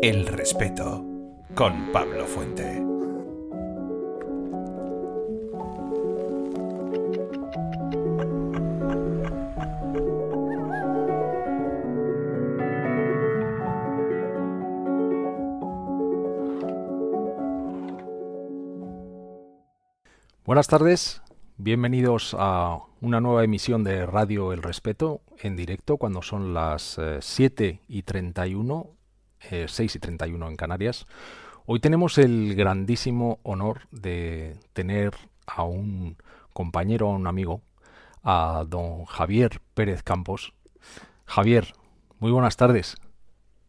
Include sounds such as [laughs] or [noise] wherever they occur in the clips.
El respeto con Pablo Fuente. Buenas tardes, bienvenidos a una nueva emisión de Radio El Respeto en directo cuando son las 7 eh, y 31, 6 eh, y 31 en Canarias. Hoy tenemos el grandísimo honor de tener a un compañero, a un amigo, a don Javier Pérez Campos. Javier, muy buenas tardes.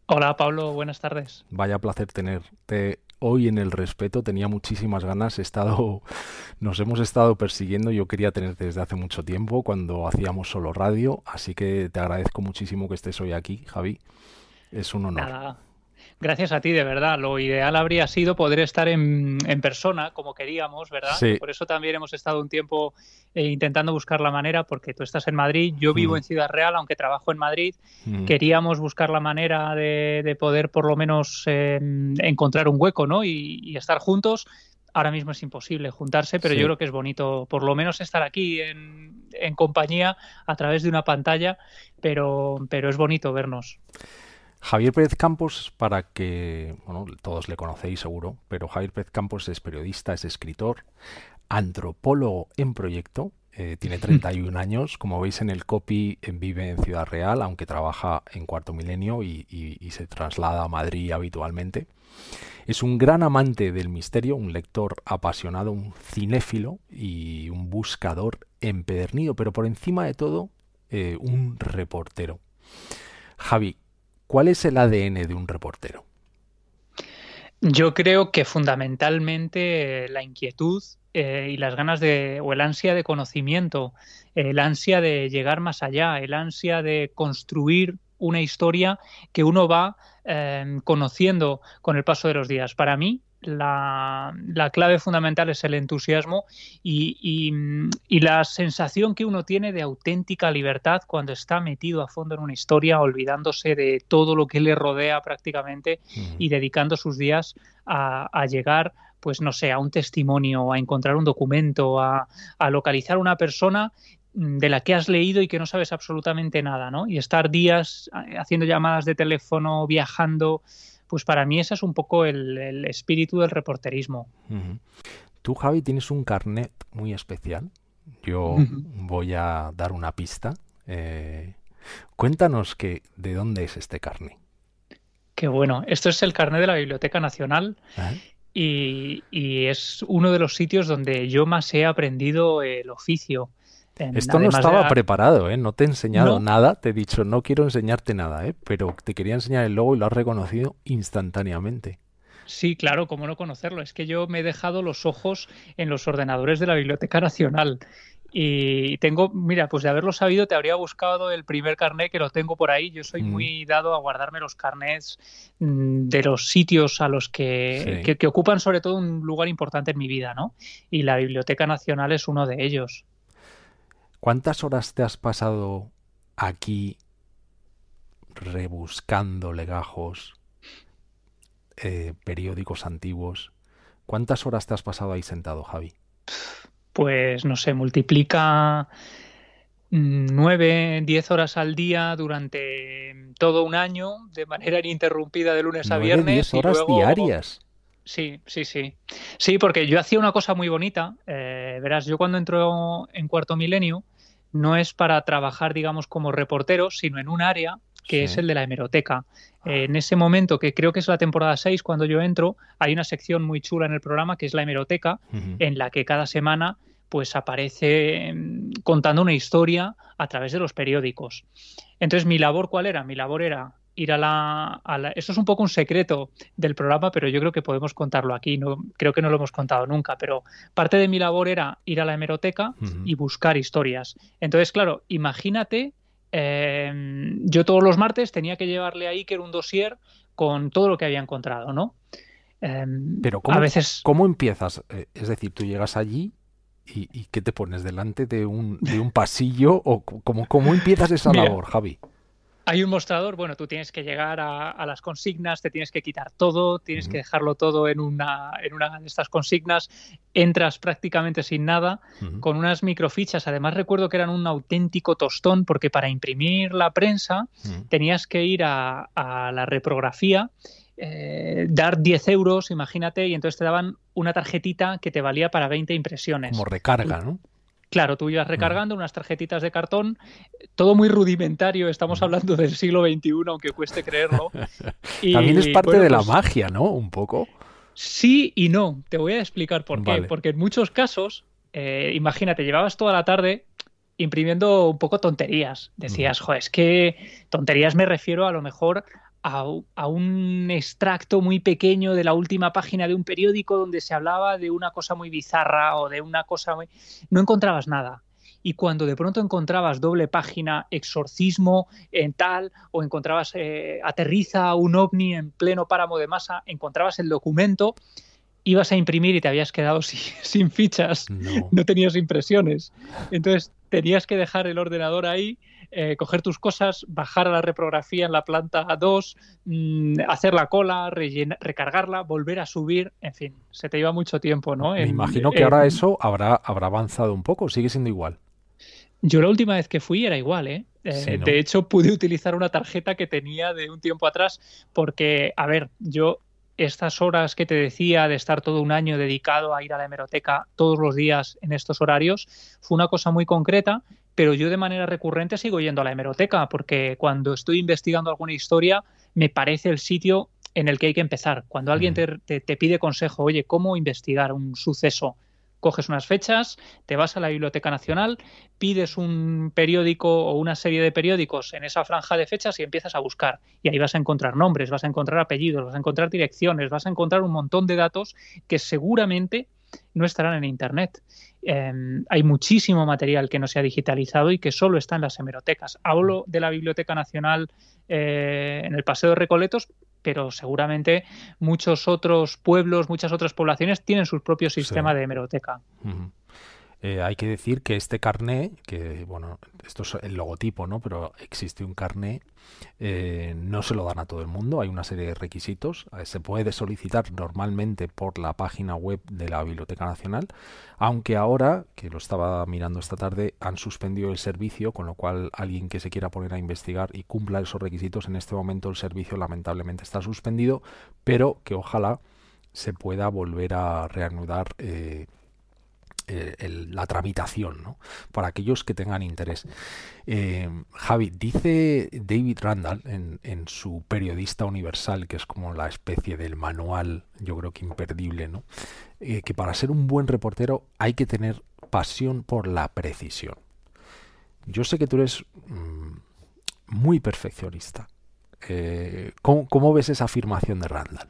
Hola Pablo, buenas tardes. Vaya placer tenerte hoy en el respeto. Tenía muchísimas ganas. He estado, [laughs] nos hemos estado persiguiendo. Yo quería tenerte desde hace mucho tiempo cuando hacíamos solo radio. Así que te agradezco muchísimo que estés hoy aquí, Javi. Es un honor. Gracias a ti, de verdad. Lo ideal habría sido poder estar en, persona, como queríamos, ¿verdad? Por eso también hemos estado un tiempo eh, intentando buscar la manera, porque tú estás en Madrid, yo vivo mm. en Ciudad Real, aunque trabajo en Madrid. Mm. Queríamos buscar la manera de, poder, por lo menos, em, encontrar un hueco, ¿no? Y, estar juntos. Ahora mismo es imposible juntarse, pero yo creo que es bonito, por lo menos, estar aquí en, en compañía a través de una pantalla, pero, pero es bonito vernos. Javier Pérez Campos, para que, bueno, todos le conocéis seguro, pero Javier Pérez Campos es periodista, es escritor, antropólogo en proyecto, eh, tiene [laughs] 31 años, como veis en el copy vive en Ciudad Real, aunque trabaja en Cuarto Milenio y, y, se traslada a Madrid habitualmente. Es un gran amante del misterio, un lector apasionado, un cinéfilo y un buscador empedernido, pero por encima de todo, eh, un reportero. Javi, ¿Cuál es el ADN de un reportero? Yo creo que fundamentalmente la inquietud eh, y las ganas de, o el ansia de conocimiento, el ansia de llegar más allá, el ansia de construir una historia que uno va eh, conociendo con el paso de los días. Para mí, la, clave fundamental es el entusiasmo y, la sensación que uno tiene de auténtica libertad cuando está metido a fondo en una historia, olvidándose de todo lo que le rodea prácticamente y dedicando sus días a, llegar pues no sé, a un testimonio, a encontrar un documento, a, a localizar una persona de la que has leído y que no sabes absolutamente nada, ¿no? Y estar días eh, haciendo llamadas de teléfono, viajando, pues para mí ese es un poco el, espíritu del reporterismo. Tú, Javi, tienes un carnet muy especial. Yo voy a dar una pista. Eh, cuéntanos que, de dónde es este carnet. Qué bueno. Esto es el carnet de la Biblioteca Nacional. Y, y, es uno de los sitios donde yo más he aprendido el oficio. Esto no estaba preparado, ¿eh? No te he enseñado nada, te he dicho, no quiero enseñarte nada, ¿eh? Pero te quería enseñar el logo y lo has reconocido instantáneamente. Sí, claro, cómo no conocerlo. Es que yo me he dejado los ojos en los ordenadores de la Biblioteca Nacional. Y tengo, mira, pues de haberlo sabido te habría buscado el primer carnet que lo tengo por ahí. Yo soy mm. muy dado a guardarme los carnets mm, de los sitios a los que, que, que, ocupan sobre todo un lugar importante en mi vida, ¿no? Y la Biblioteca Nacional es uno de ellos. ¿Cuántas horas te has pasado aquí rebuscando legajos, eh, periódicos antiguos? ¿Cuántas horas te has pasado ahí sentado, Javi? Pues no sé, multiplica nueve, diez horas al día durante todo un año, de manera ininterrumpida de lunes a viernes. Diez horas diarias. Sí, sí, sí. Sí, porque yo hacía una cosa muy bonita. Eh, verás, yo cuando entro en cuarto milenio no es para trabajar, digamos, como reportero, sino en un área que es el de la hemeroteca. Ah. en ese momento, que creo que es la temporada 6, cuando yo entro, hay una sección muy chula en el programa que es la hemeroteca, en la que cada semana pues aparece mm, contando una historia a través de los periódicos. Entonces, mi labor, ¿cuál era? Mi labor era ir a la, Eso es un poco un secreto del programa, pero yo creo que podemos contarlo aquí. No, creo que no lo hemos contado nunca, pero parte de mi labor era ir a la hemeroteca y buscar historias. Entonces, claro, imagínate, eh, yo todos los martes tenía que llevarle a Iker un dossier con todo lo que había encontrado, ¿no? Eh, pero ¿cómo, a veces... ¿cómo empiezas? Eh, es decir, tú llegas allí y, y ¿qué te pones delante de un, de un pasillo o cómo, cómo empiezas esa [laughs] labor, Javi? Hay un mostrador, bueno, tú tienes que llegar a, las consignas, te tienes que quitar todo, tienes que dejarlo todo en una, en una de estas consignas, entras prácticamente sin nada, con unas microfichas. Además recuerdo que eran un auténtico tostón porque para imprimir la prensa tenías que ir a, la reprografía. Eh, dar 10 euros, imagínate, y entonces te daban una tarjetita que te valía para 20 impresiones. Como recarga, ¿no? Claro, tú ibas recargando unas tarjetitas de cartón, todo muy rudimentario, estamos hablando del siglo XXI, aunque cueste creerlo. [laughs] También es parte de la pues magia, ¿no? Un poco. Sí y no, te voy a explicar por qué. Porque en muchos casos, eh, imagínate, llevabas toda la tarde imprimiendo un poco tonterías. Decías, joder, es que tonterías me refiero a lo mejor a, un extracto muy pequeño de la última página de un periódico donde se hablaba de una cosa muy bizarra o de una cosa muy... No encontrabas nada. Y cuando de pronto encontrabas doble página, exorcismo en tal, o encontrabas eh, aterriza un ovni en pleno páramo de masa, encontrabas el documento, ibas a imprimir y te habías quedado [laughs] sin, fichas, no tenías impresiones. Entonces tenías que dejar el ordenador ahí eh, coger tus cosas, bajar a la reprografía en la planta 2, mm, hacer la cola, recargarla, volver a subir, en fin, se te iba mucho tiempo, ¿no? Me imagino que ahora eso habrá, habrá avanzado un poco, sigue siendo igual. Yo la última vez que fui era igual, ¿eh? eh de hecho, pude utilizar una tarjeta que tenía de un tiempo atrás porque, a ver, yo estas horas que te decía de estar todo un año dedicado a ir a la hemeroteca todos los días en estos horarios, fue una cosa muy concreta pero yo de manera recurrente sigo yendo a la hemeroteca porque cuando estoy investigando alguna historia me parece el sitio en el que hay que empezar. Cuando alguien te, pide consejo, oye, ¿cómo investigar un suceso? Coges unas fechas, te vas a la Biblioteca Nacional, pides un periódico o una serie de periódicos en esa franja de fechas y empiezas a buscar. Y ahí vas a encontrar nombres, vas a encontrar apellidos, vas a encontrar direcciones, vas a encontrar un montón de datos que seguramente no estarán en Internet. Em, hay muchísimo material que no se ha digitalizado y que solo está en las hemerotecas. Hablo de la Biblioteca Nacional eh, en el Paseo de Recoletos, pero seguramente muchos otros pueblos, muchas otras poblaciones tienen su propio sistema de hemeroteca. Eh, hay que decir que este carné, que bueno, esto es el logotipo, ¿no? Pero existe un carné, eh, no se lo dan a todo el mundo, hay una serie de requisitos. Eh, se puede solicitar normalmente por la página web de la Biblioteca Nacional, aunque ahora, que lo estaba mirando esta tarde, han suspendido el servicio, con lo cual alguien que se quiera poner a investigar y cumpla esos requisitos, en este momento el servicio lamentablemente está suspendido, pero que ojalá se pueda volver a reanudar. Eh, la tramitación, ¿no? para aquellos que tengan interés. Eh, Javi, dice David Randall en, su Periodista Universal, que es como la especie del manual, yo creo que imperdible, ¿no? Eh, que para ser un buen reportero hay que tener pasión por la precisión. Yo sé que tú eres mm, muy perfeccionista. ¿cómo, ves esa afirmación de Randall?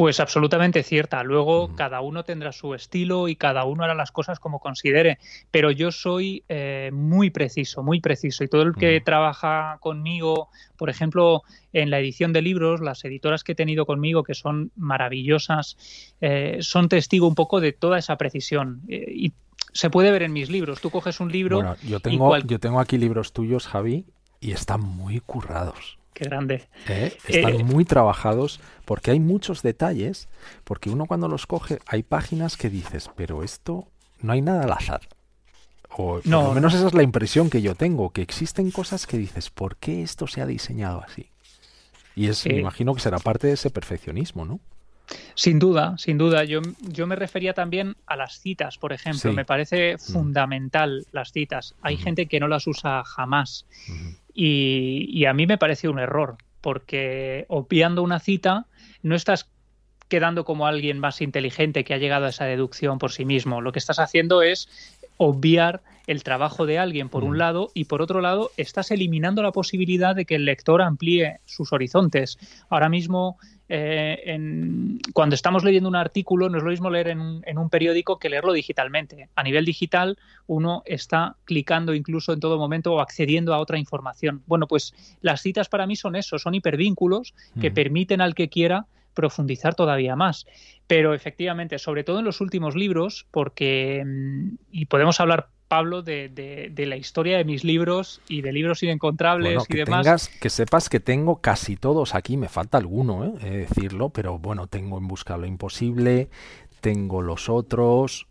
Pues absolutamente cierta. Luego cada uno tendrá su estilo y cada uno hará las cosas como considere. Pero yo soy eh, muy preciso, muy preciso. Y todo el que trabaja conmigo, por ejemplo, en la edición de libros, las editoras que he tenido conmigo, que son maravillosas, eh, son testigo un poco de toda esa precisión. Eh, y se puede ver en mis libros. Tú coges un libro. Bueno, yo tengo, yo tengo aquí libros tuyos, Javi, y están muy currados. Qué grande. ¿Eh? Están eh, muy trabajados porque hay muchos detalles, porque uno cuando los coge hay páginas que dices, pero esto no hay nada al azar. O no, por menos esa es la impresión que yo tengo, que existen cosas que dices, ¿por qué esto se ha diseñado así? Y es, me imagino que será parte de ese perfeccionismo, ¿no? Sin duda, sin duda. Yo, yo me refería también a las citas, por ejemplo. Me parece mm. fundamental las citas. Hay gente que no las usa jamás. Y, a mí me parece un error, porque obviando una cita no estás quedando como alguien más inteligente que ha llegado a esa deducción por sí mismo. Lo que estás haciendo es obviar el trabajo de alguien por un lado y por otro lado estás eliminando la posibilidad de que el lector amplíe sus horizontes. Ahora mismo eh, cuando estamos leyendo un artículo no es lo mismo leer en un, periódico que leerlo digitalmente. A nivel digital uno está clicando incluso en todo momento o accediendo a otra información. Bueno, pues las citas para mí son eso, son hipervínculos que permiten al que quiera profundizar todavía más. Pero efectivamente, sobre todo en los últimos libros, porque, mm, y podemos hablar Pablo, de, la historia de mis libros y de libros inencontrables y demás. que sepas que tengo casi todos aquí, me falta alguno, ¿eh? decirlo, pero bueno, tengo En Busca lo Imposible, tengo los otros,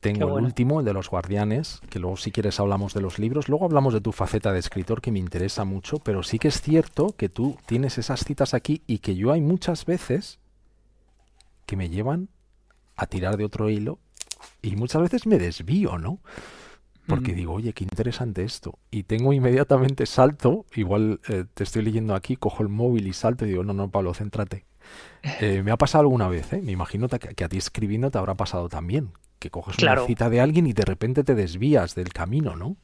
tengo el último, el de los guardianes, que luego si quieres hablamos de los libros. Luego hablamos de tu faceta de escritor que me interesa mucho, pero sí que es cierto que tú tienes esas citas aquí y que yo hay muchas veces que me llevan a tirar de otro hilo y muchas veces me desvío, ¿no? Porque digo, oye, qué interesante esto. Y tengo inmediatamente salto, igual eh, te estoy leyendo aquí, cojo el móvil y salto y digo, no, no, Pablo, céntrate. [laughs] Eh, me ha pasado alguna vez, ¿eh? me imagino que, a ti escribiendo te habrá pasado también, que coges una cita de alguien y de repente te desvías del camino, ¿no?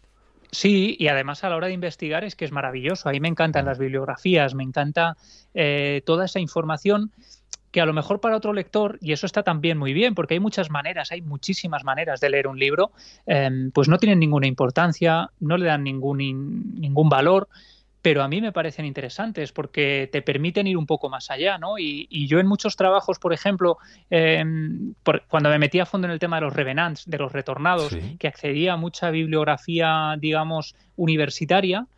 Sí, y además a la hora de investigar es que es maravilloso. A mí me encantan las bibliografías, me encanta eh, toda esa información que a lo mejor para otro lector, y eso está también muy bien, porque hay muchas maneras, hay muchísimas maneras de leer un libro, em, pues no tienen ninguna importancia, no le dan ningún, ningún valor pero a mí me parecen interesantes porque te permiten ir un poco más allá, ¿no? Y, yo en muchos trabajos, por ejemplo, em, cuando me metí a fondo en el tema de los revenants, de los retornados, que accedía a mucha bibliografía, digamos, universitaria,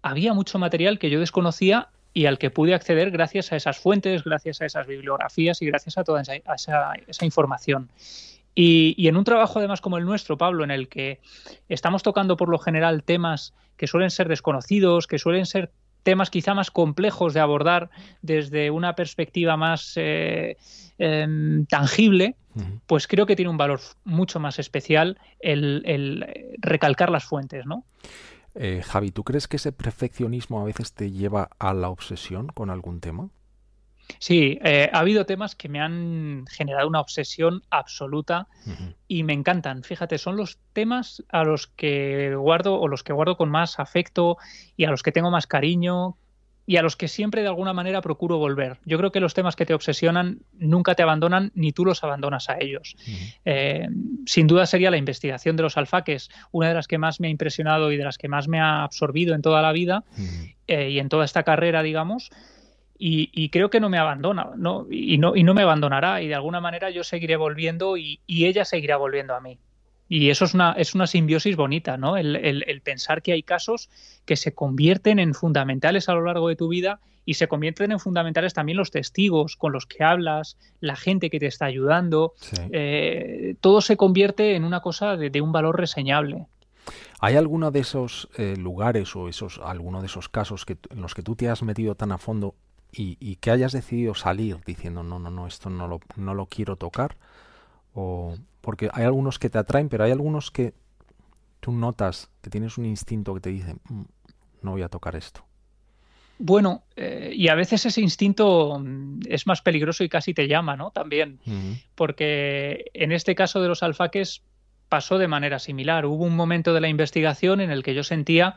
había mucho material que yo desconocía y al que pude acceder gracias a esas fuentes, gracias a esas bibliografías y gracias a toda esa información. Y, en un trabajo además como el nuestro, Pablo, en el que estamos tocando por lo general temas que suelen ser desconocidos, que suelen ser temas quizá más complejos de abordar desde una perspectiva más eh, em, tangible, pues creo que tiene un valor mucho más especial el, recalcar las fuentes, ¿no? Eh, Javi, ¿tú crees que ese perfeccionismo a veces te lleva a la obsesión con algún tema? Sí, eh, ha habido temas que me han generado una obsesión absoluta y me encantan. Fíjate, son los temas a los que guardo o los que guardo con más afecto y a los que tengo más cariño y a los que siempre de alguna manera procuro volver. Yo creo que los temas que te obsesionan nunca te abandonan ni tú los abandonas a ellos. Eh, sin duda sería la investigación de los alfaques, una de las que más me ha impresionado y de las que más me ha absorbido en toda la vida eh, y en toda esta carrera, digamos. Y, creo que no me abandona ¿no? Y, no, y no me abandonará y de alguna manera yo seguiré volviendo y, ella seguirá volviendo a mí. Y eso es una, es una simbiosis bonita, ¿no? El, el, pensar que hay casos que se convierten en fundamentales a lo largo de tu vida y se convierten en fundamentales también los testigos con los que hablas, la gente que te está ayudando. Eh, todo se convierte en una cosa de, un valor reseñable. ¿Hay alguno de esos eh, lugares o esos, alguno de esos casos que, en los que tú te has metido tan a fondo y, que hayas decidido salir diciendo no, no, no, esto no lo, no lo quiero tocar, o porque hay algunos que te atraen, pero hay algunos que tú notas que tienes un instinto que te dice mm, no voy a tocar esto. Bueno, eh, y a veces ese instinto mm, es más peligroso y casi te llama, ¿no? También, porque en este caso de los alfaques pasó de manera similar. Hubo un momento de la investigación en el que yo sentía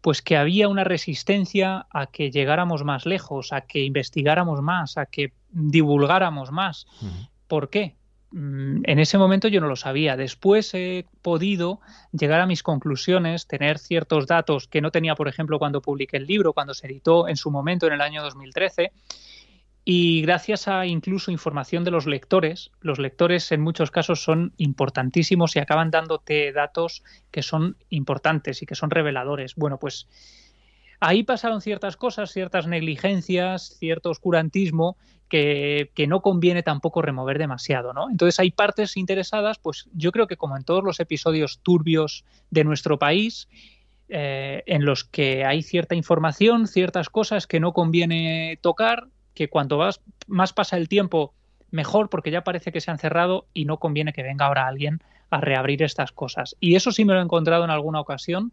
pues que había una resistencia a que llegáramos más lejos, a que investigáramos más, a que divulgáramos más. ¿Por qué? Mm, en ese momento yo no lo sabía. Después he podido llegar a mis conclusiones, tener ciertos datos que no tenía, por ejemplo, cuando publiqué el libro, cuando se editó en su momento en el año 2013, y gracias a incluso información de los lectores, los lectores en muchos casos son importantísimos y acaban dándote datos que son importantes y que son reveladores. Bueno, pues ahí pasaron ciertas cosas, ciertas negligencias, cierto oscurantismo que, no conviene tampoco remover demasiado, ¿no? Entonces hay partes interesadas, pues yo creo que como en todos los episodios turbios de nuestro país, eh, en los que hay cierta información, ciertas cosas que no conviene tocar, que cuanto más, pasa el tiempo, mejor, porque ya parece que se han cerrado y no conviene que venga ahora alguien a reabrir estas cosas. Y eso sí me lo he encontrado en alguna ocasión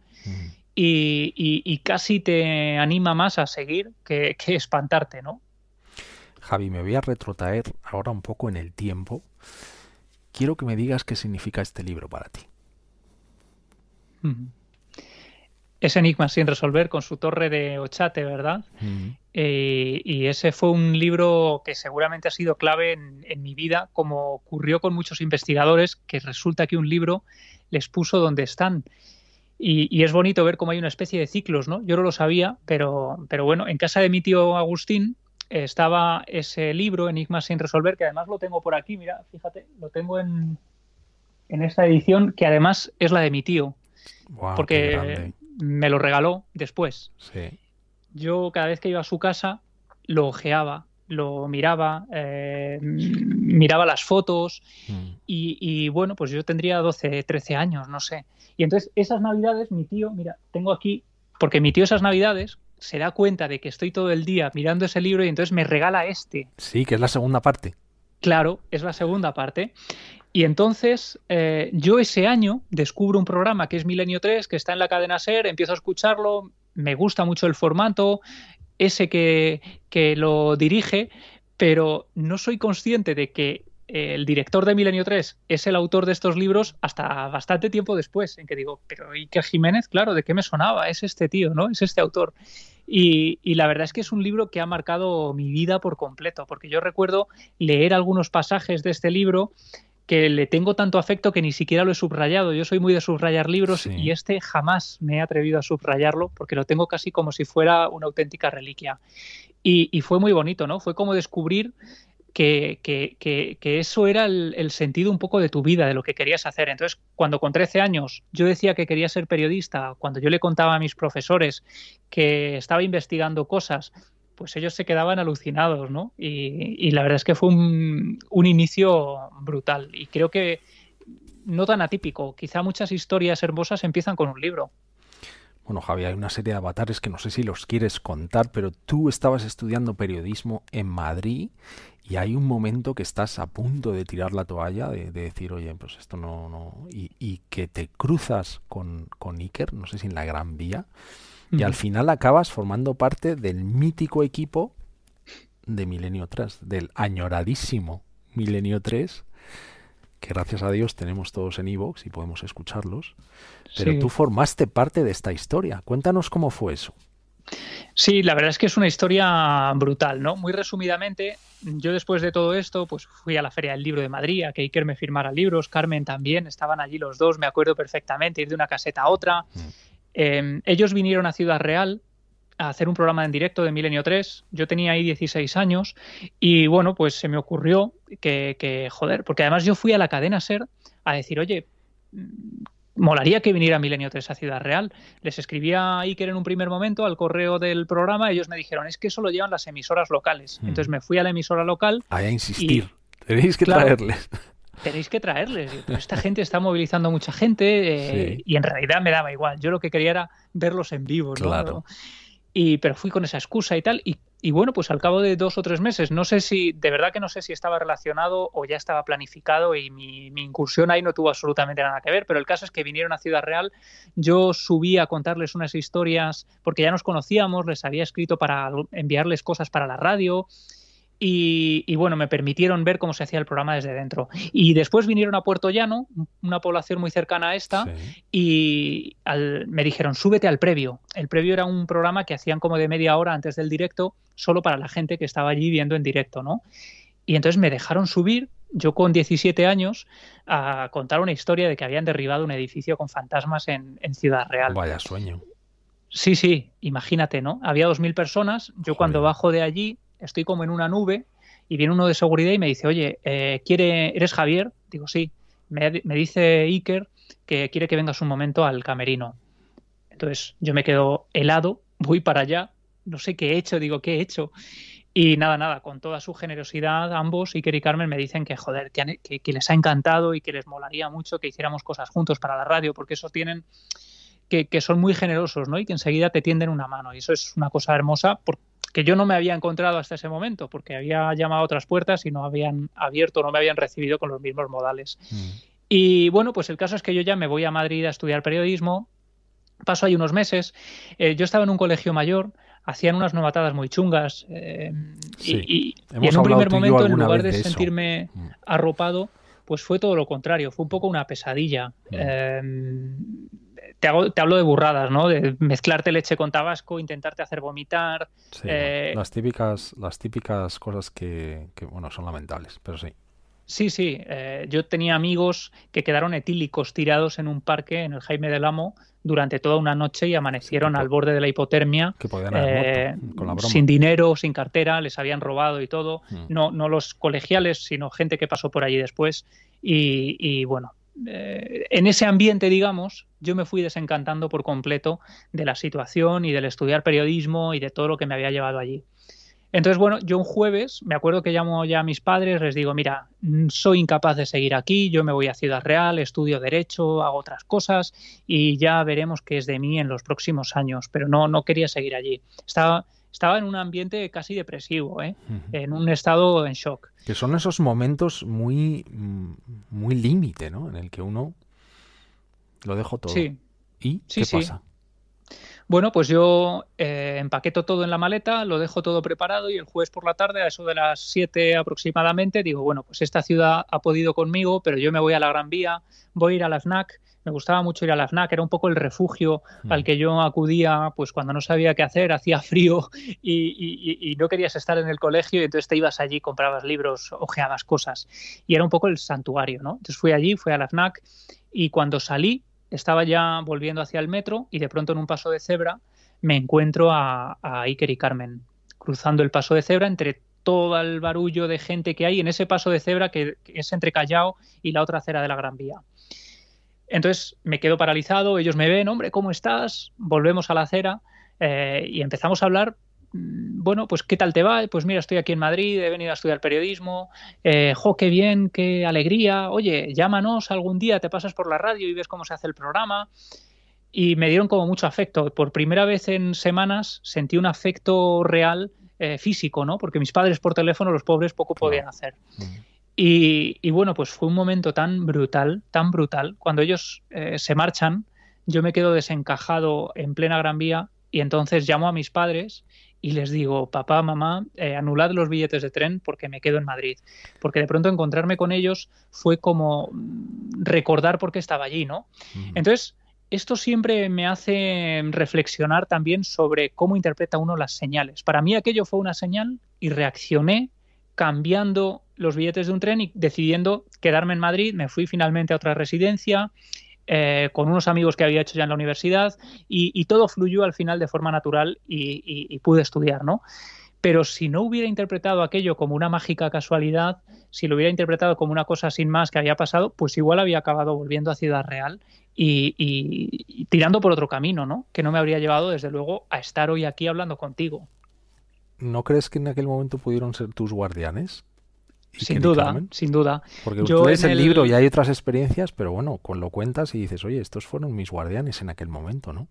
y, casi te anima más a seguir que, espantarte, ¿no? Javi, me voy a retrotraer ahora un poco en el tiempo. Quiero que me digas qué significa este libro para ti ese enigma sin resolver con su torre de Ochate, ¿verdad? Eh, y ese fue un libro que seguramente ha sido clave en, mi vida, como ocurrió con muchos investigadores, que resulta que un libro les puso donde están. Y, es bonito ver cómo hay una especie de ciclos, ¿no? Yo no lo sabía, pero, pero bueno, en casa de mi tío Agustín estaba ese libro, Enigma sin resolver, que además lo tengo por aquí, mira, fíjate, lo tengo en, en esta edición, que además es la de mi tío, porque me lo regaló después. Yo cada vez que iba a su casa lo ojeaba, lo miraba, eh, miraba las fotos mm. y, bueno, pues yo tendría 12, 13 años, no sé. Y entonces esas navidades, mi tío, mira, tengo aquí, porque mi tío esas navidades se da cuenta de que estoy todo el día mirando ese libro y entonces me regala este. Sí, que es la segunda parte. Claro, es la segunda parte. Y entonces eh, yo ese año descubro un programa que es Milenio 3, que está en la cadena SER, empiezo a escucharlo, me gusta mucho el formato, ese que, que lo dirige, pero no soy consciente de que el director de Milenio 3 es el autor de estos libros hasta bastante tiempo después, en que digo, pero Iker Jiménez, claro, ¿de qué me sonaba? Es este tío, ¿no? Es este autor. Y, y, la verdad es que es un libro que ha marcado mi vida por completo, porque yo recuerdo leer algunos pasajes de este libro que le tengo tanto afecto que ni siquiera lo he subrayado. Yo soy muy de subrayar libros y este jamás me he atrevido a subrayarlo porque lo tengo casi como si fuera una auténtica reliquia. Y, fue muy bonito, ¿no? Fue como descubrir que, eso era el, el, sentido un poco de tu vida, de lo que querías hacer. Entonces, cuando con 13 años yo decía que quería ser periodista, cuando yo le contaba a mis profesores que estaba investigando cosas, pues ellos se quedaban alucinados, ¿no? Y, la verdad es que fue un, inicio brutal y creo que no tan atípico. Quizá muchas historias hermosas empiezan con un libro. Bueno, Javi, hay una serie de avatares que no sé si los quieres contar, pero tú estabas estudiando periodismo en Madrid y hay un momento que estás a punto de tirar la toalla, de, decir, oye, pues esto no... no y, y, que te cruzas con, con Iker, no sé si en la Gran Vía, y al final acabas formando parte del mítico equipo de Milenio 3, del añoradísimo Milenio 3, que gracias a Dios tenemos todos en Evox y podemos escucharlos. Pero tú formaste parte de esta historia. Cuéntanos cómo fue eso. Sí, la verdad es que es una historia brutal, ¿no? Muy resumidamente, yo después de todo esto, pues fui a la Feria del Libro de Madrid, a que Iker me firmara libros, Carmen también, estaban allí los dos, me acuerdo perfectamente, ir de una caseta a otra. Mm. Em, ellos vinieron a Ciudad Real a hacer un programa en directo de Milenio 3. Yo tenía ahí 16 años y bueno, pues se me ocurrió que, joder, porque además yo fui a la cadena SER a decir, oye, mm, molaría que viniera Milenio 3 a Ciudad Real. Les escribía a Iker en un primer momento al correo del programa, ellos me dijeron, es que eso lo llevan las emisoras locales. Mm. Entonces me fui a la emisora local. a insistir. Tenéis que traerles tenéis que traerles. esta gente está movilizando a mucha gente eh, y en realidad me daba igual. Yo lo que quería era verlos en vivo. Claro. Y, pero fui con esa excusa y tal. Y, bueno, pues al cabo de dos o tres meses, no sé si, de verdad que no sé si estaba relacionado o ya estaba planificado y mi, mi, incursión ahí no tuvo absolutamente nada que ver, pero el caso es que vinieron a Ciudad Real, yo subí a contarles unas historias porque ya nos conocíamos, les había escrito para enviarles cosas para la radio y, bueno, me permitieron ver cómo se hacía el programa desde dentro. Y después vinieron a Puerto Llano, una población muy cercana a esta, y me dijeron, súbete al previo. El previo era un programa que hacían como de media hora antes del directo, solo para la gente que estaba allí viendo en directo, ¿no? Y entonces me dejaron subir, yo con 17 años, a contar una historia de que habían derribado un edificio con fantasmas en, Ciudad Real. Vaya sueño. Sí, sí, imagínate, ¿no? Había 2.000 personas, yo cuando bajo de allí estoy como en una nube y viene uno de seguridad y me dice, oye, eh, ¿quiere, ¿eres Javier? Digo, sí. Me, dice Iker que quiere que vengas un momento al camerino. Entonces yo me quedo helado, voy para allá, no sé qué he hecho, digo, ¿qué he hecho? Y nada, nada, con toda su generosidad, ambos, Iker y Carmen, me dicen que, joder, que, que, les ha encantado y que les molaría mucho que hiciéramos cosas juntos para la radio, porque eso tienen, que, que, son muy generosos, ¿no? Y que enseguida te tienden una mano. Y eso es una cosa hermosa, porque que yo no me había encontrado hasta ese momento, porque había llamado a otras puertas y no habían abierto, no me habían recibido con los mismos modales. Mm. Y bueno, pues el caso es que yo ya me voy a Madrid a estudiar periodismo, paso ahí unos meses, eh, yo estaba en un colegio mayor, hacían unas novatadas muy chungas eh, y, en un primer momento, en lugar de, sentirme mm. arropado, pues fue todo lo contrario, fue un poco una pesadilla. Mm. Em, te, hablo de burradas, ¿no? De mezclarte leche con tabasco, intentarte hacer vomitar. Eh, las, típicas, las típicas cosas que, bueno, son lamentables, pero sí. Sí, sí. Eh, yo tenía amigos que quedaron etílicos tirados en un parque en el Jaime del Amo durante toda una noche y amanecieron al borde de la hipotermia. Eh, sin dinero, sin cartera, les habían robado y todo. Mm. No, no los colegiales, sino gente que pasó por allí después. Y, y bueno, eh, en ese ambiente, digamos, yo me fui desencantando por completo de la situación y del estudiar periodismo y de todo lo que me había llevado allí. Entonces, bueno, yo un jueves me acuerdo que llamo ya a mis padres, les digo, mira, soy incapaz de seguir aquí, yo me voy a Ciudad Real, estudio derecho, hago otras cosas y ya veremos qué es de mí en los próximos años, pero no, no quería seguir allí. Estaba, estaba en un ambiente casi depresivo, ¿eh? en un estado en shock. Que son esos momentos muy, muy límite, ¿no? En el que uno lo dejo todo. Sí. ¿Y qué pasa? Bueno, pues yo eh, empaqueto todo en la maleta, lo dejo todo preparado y el jueves por la tarde, a eso de las 7 aproximadamente, digo, bueno, pues esta ciudad ha podido conmigo, pero yo me voy a la Gran Vía, voy a ir a la FNAC, me gustaba mucho ir a la FNAC, era un poco el refugio mm. al que yo acudía pues cuando no sabía qué hacer, [laughs] hacía frío y, no querías estar en el colegio y entonces te ibas allí, comprabas libros, ojeabas cosas y era un poco el santuario, ¿no? Entonces fui allí, fui a la FNAC y cuando salí estaba ya volviendo hacia el metro y de pronto en un paso de cebra me encuentro a, Iker y Carmen cruzando el paso de cebra entre todo el barullo de gente que hay en ese paso de cebra que, es entre Callao y la otra acera de la Gran Vía. Entonces me quedo paralizado, ellos me ven, hombre, ¿cómo estás? Volvemos a la acera eh, y empezamos a hablar Mm, bueno, pues ¿qué tal te va? Pues mira, estoy aquí en Madrid, he venido a estudiar periodismo, eh, jo, qué bien, qué alegría, oye, llámanos algún día, te pasas por la radio y ves cómo se hace el programa. Y me dieron como mucho afecto. Por primera vez en semanas sentí un afecto real eh, físico, ¿no? Porque mis padres por teléfono, los pobres, poco podían hacer. Mm. Y, bueno, pues fue un momento tan brutal, tan brutal. Cuando ellos eh, se marchan, yo me quedo desencajado en plena Gran Vía y entonces llamo a mis padres y les digo, papá, mamá, eh, anulad los billetes de tren porque me quedo en Madrid. Porque de pronto encontrarme con ellos fue como recordar por qué estaba allí, ¿no? Entonces, esto siempre me hace reflexionar también sobre cómo interpreta uno las señales. Para mí aquello fue una señal y reaccioné cambiando los billetes de un tren y decidiendo quedarme en Madrid. Me fui finalmente a otra residencia eh, con unos amigos que había hecho ya en la universidad y, todo fluyó al final de forma natural y, pude estudiar, ¿no? Pero si no hubiera interpretado aquello como una mágica casualidad, si lo hubiera interpretado como una cosa sin más que había pasado, pues igual había acabado volviendo a Ciudad Real y, tirando por otro camino, ¿no? Que no me habría llevado, desde luego, a estar hoy aquí hablando contigo. ¿No crees que en aquel momento pudieron ser tus guardianes? Sin duda, sin duda. Porque tú lees el, libro y hay otras experiencias, pero bueno, con lo cuentas y dices, oye, estos fueron mis guardianes en aquel momento, ¿no?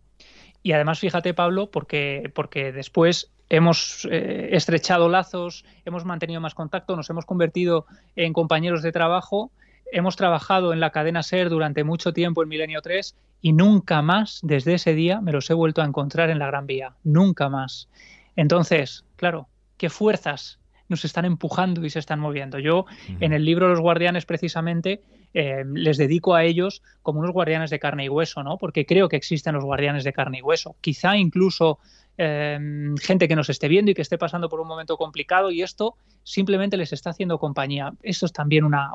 Y además, fíjate, Pablo, porque, porque después hemos eh, estrechado lazos, hemos mantenido más contacto, nos hemos convertido en compañeros de trabajo, hemos trabajado en la cadena SER durante mucho tiempo en Milenio 3 y nunca más, desde ese día, me los he vuelto a encontrar en la Gran Vía. Nunca más. Entonces, claro, qué fuerzas nos están empujando y se están moviendo. Yo en el libro Los Guardianes precisamente eh, les dedico a ellos como unos guardianes de carne y hueso, ¿no? Porque creo que existen los guardianes de carne y hueso. Quizá incluso Em, gente que nos esté viendo y que esté pasando por un momento complicado y esto simplemente les está haciendo compañía. Esto es también una,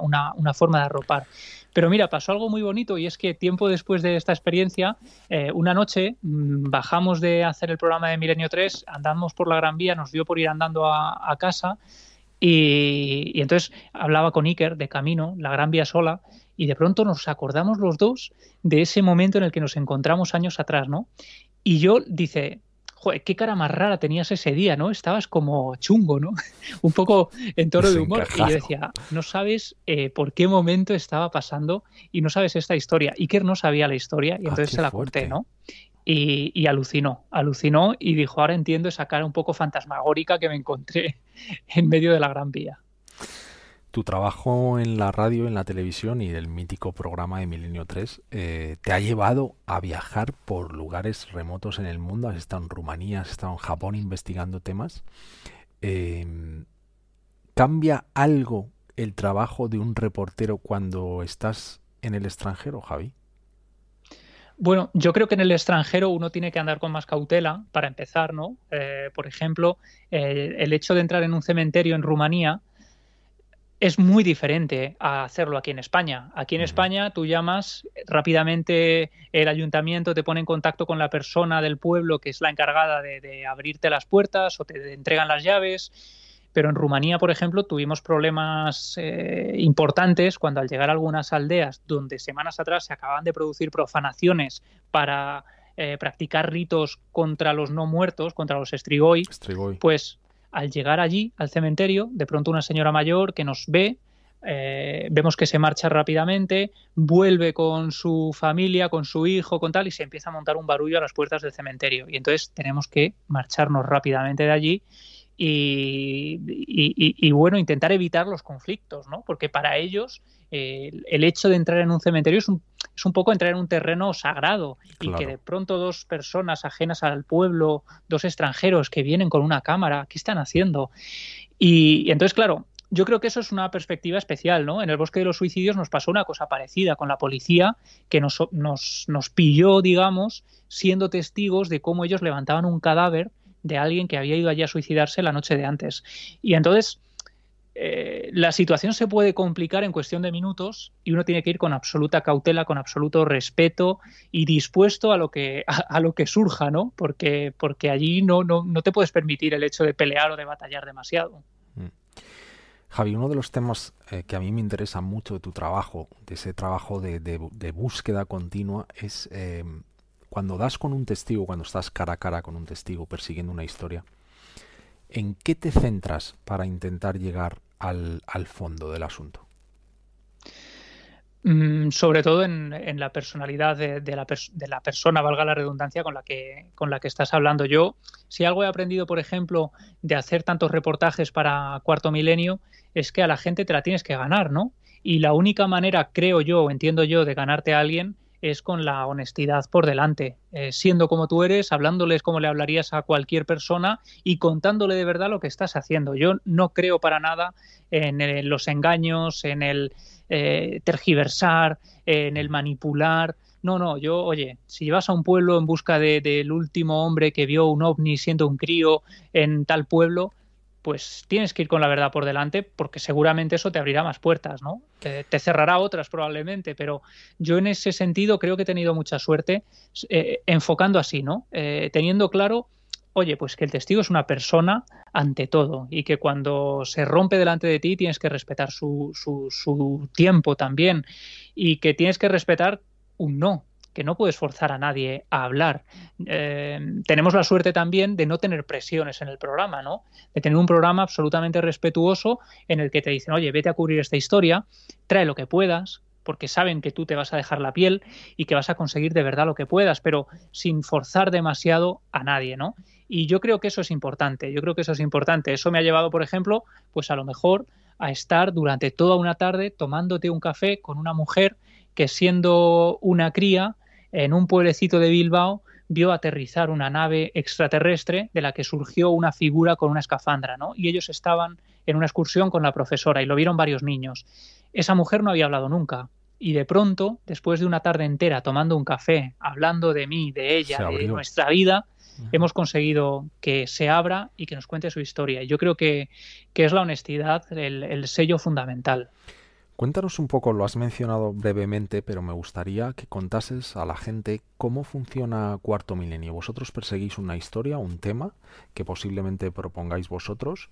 forma de arropar. Pero mira, pasó algo muy bonito y es que tiempo después de esta experiencia, eh, una noche mm, bajamos de hacer el programa de Milenio 3, andamos por la Gran Vía, nos dio por ir andando a, casa y, y, entonces hablaba con Iker de camino, la Gran Vía sola, y de pronto nos acordamos los dos de ese momento en el que nos encontramos años atrás, ¿no? Y yo dice, joder, qué cara más rara tenías ese día, ¿no? Estabas como chungo, ¿no? [laughs] Un poco en tono de humor. Y yo decía, no sabes eh, por qué momento estaba pasando y no sabes esta historia. Iker no sabía la historia y ah, entonces se la conté, ¿no? Y, alucinó, alucinó y dijo, ahora entiendo esa cara un poco fantasmagórica que me encontré [laughs] en medio de la Gran Vía tu trabajo en la radio, en la televisión y del mítico programa de Milenio 3 eh, te ha llevado a viajar por lugares remotos en el mundo. Has estado en Rumanía, has estado en Japón investigando temas. Em, ¿Cambia algo el trabajo de un reportero cuando estás en el extranjero, Javi? Bueno, yo creo que en el extranjero uno tiene que andar con más cautela para empezar, ¿no? Eh, por ejemplo, eh, el hecho de entrar en un cementerio en Rumanía es muy diferente a hacerlo aquí en España. Aquí en España tú llamas rápidamente, el ayuntamiento te pone en contacto con la persona del pueblo que es la encargada de, abrirte las puertas o te entregan las llaves. Pero en Rumanía, por ejemplo, tuvimos problemas eh, importantes cuando al llegar a algunas aldeas donde semanas atrás se acababan de producir profanaciones para eh, practicar ritos contra los no muertos, contra los estrigoi, pues al llegar allí, al cementerio, de pronto una señora mayor que nos ve, eh, vemos que se marcha rápidamente, vuelve con su familia, con su hijo, con tal, y se empieza a montar un barullo a las puertas del cementerio. Y entonces tenemos que marcharnos rápidamente de allí y, bueno, intentar evitar los conflictos, ¿no? Porque para ellos eh, el hecho de entrar en un cementerio es un, es un poco entrar en un terreno sagrado y que de pronto dos personas ajenas al pueblo, dos extranjeros que vienen con una cámara, ¿qué están haciendo? y entonces, claro, yo creo que eso es una perspectiva especial, ¿no? En el bosque de los suicidios nos pasó una cosa parecida con la policía, que nos, nos, nos pilló, digamos, siendo testigos de cómo ellos levantaban un cadáver de alguien que había ido allí a suicidarse la noche de antes. Y entonces eh, la situación se puede complicar en cuestión de minutos y uno tiene que ir con absoluta cautela, con absoluto respeto y dispuesto a lo que, a, lo que surja, ¿no? Porque, porque allí no, no, no te puedes permitir el hecho de pelear o de batallar demasiado. Mm. Javi, uno de los temas eh, que a mí me interesa mucho de tu trabajo, de ese trabajo de, búsqueda continua, es eh, cuando das con un testigo, cuando estás cara a cara con un testigo persiguiendo una historia, ¿en qué te centras para intentar llegar al, fondo del asunto? Mm, sobre todo en, la personalidad de, la de, la persona, valga la redundancia, con la, que, con la que estás hablando. Yo, si algo he aprendido, por ejemplo, de hacer tantos reportajes para Cuarto Milenio, es que a la gente te la tienes que ganar, ¿no? Y la única manera, creo yo, entiendo yo, de ganarte a alguien es con la honestidad por delante, eh, siendo como tú eres, hablándoles como le hablarías a cualquier persona y contándole de verdad lo que estás haciendo. Yo no creo para nada en, los engaños, en el eh, tergiversar, en el manipular. No, no, yo, oye, si vas a un pueblo en busca del último hombre que vio un ovni siendo un crío en tal pueblo, pues tienes que ir con la verdad por delante porque seguramente eso te abrirá más puertas, ¿no? Te, cerrará otras probablemente, pero yo en ese sentido creo que he tenido mucha suerte eh, enfocando así, ¿no? Eh, teniendo claro, oye, pues que el testigo es una persona ante todo y que cuando se rompe delante de ti tienes que respetar su, su, su tiempo también y que tienes que respetar un no, que no puedes forzar a nadie a hablar. Eh, tenemos la suerte también de no tener presiones en el programa, ¿no? De tener un programa absolutamente respetuoso en el que te dicen, oye, vete a cubrir esta historia, trae lo que puedas, porque saben que tú te vas a dejar la piel y que vas a conseguir de verdad lo que puedas, pero sin forzar demasiado a nadie, ¿no? Y yo creo que eso es importante, yo creo que eso es importante. Eso me ha llevado, por ejemplo, pues a lo mejor a estar durante toda una tarde tomándote un café con una mujer que siendo una cría en un pueblecito de Bilbao vio aterrizar una nave extraterrestre de la que surgió una figura con una escafandra, ¿no? Y ellos estaban en una excursión con la profesora y lo vieron varios niños. Esa mujer no había hablado nunca y de pronto, después de una tarde entera tomando un café, hablando de mí, de ella, de nuestra vida, hemos conseguido que se abra y que nos cuente su historia. Y yo creo que, es la honestidad el sello fundamental. Cuéntanos un poco, lo has mencionado brevemente, pero me gustaría que contases a la gente cómo funciona Cuarto Milenio. Vosotros perseguís una historia, un tema que posiblemente propongáis vosotros.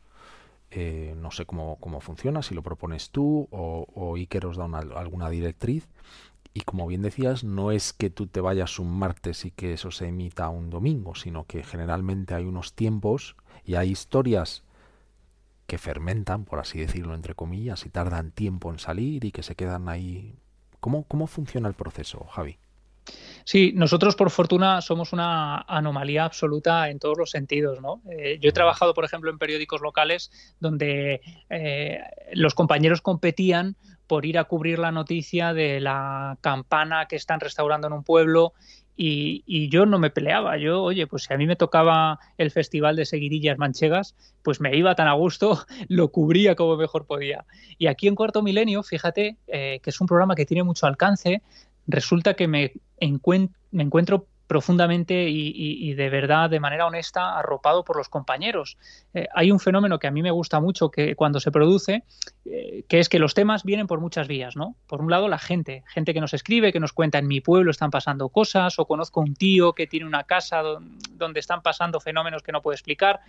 Eh, no sé cómo, cómo, funciona, si lo propones tú o, o Iker os da alguna directriz. Y como bien decías, no es que tú te vayas un martes y que eso se emita un domingo, sino que generalmente hay unos tiempos y hay historias que fermentan, por así decirlo, entre comillas, y tardan tiempo en salir y que se quedan ahí. ¿Cómo, cómo funciona el proceso, Javi? Sí, nosotros por fortuna somos una anomalía absoluta en todos los sentidos. ¿no? Eh, yo he trabajado, por ejemplo, en periódicos locales donde eh, los compañeros competían por ir a cubrir la noticia de la campana que están restaurando en un pueblo y, yo no me peleaba. Yo, oye, pues si a mí me tocaba el festival de seguidillas manchegas, pues me iba tan a gusto, [laughs] lo cubría como mejor podía. Y aquí en Cuarto Milenio, fíjate eh, que es un programa que tiene mucho alcance, resulta que me, me encuentro profundamente y, de verdad, de manera honesta, arropado por los compañeros. Eh, hay un fenómeno que a mí me gusta mucho que cuando se produce, eh, que es que los temas vienen por muchas vías, ¿no? Por un lado, la gente, gente que nos escribe, que nos cuenta en mi pueblo están pasando cosas, o conozco un tío que tiene una casa donde están pasando fenómenos que no puedo explicar.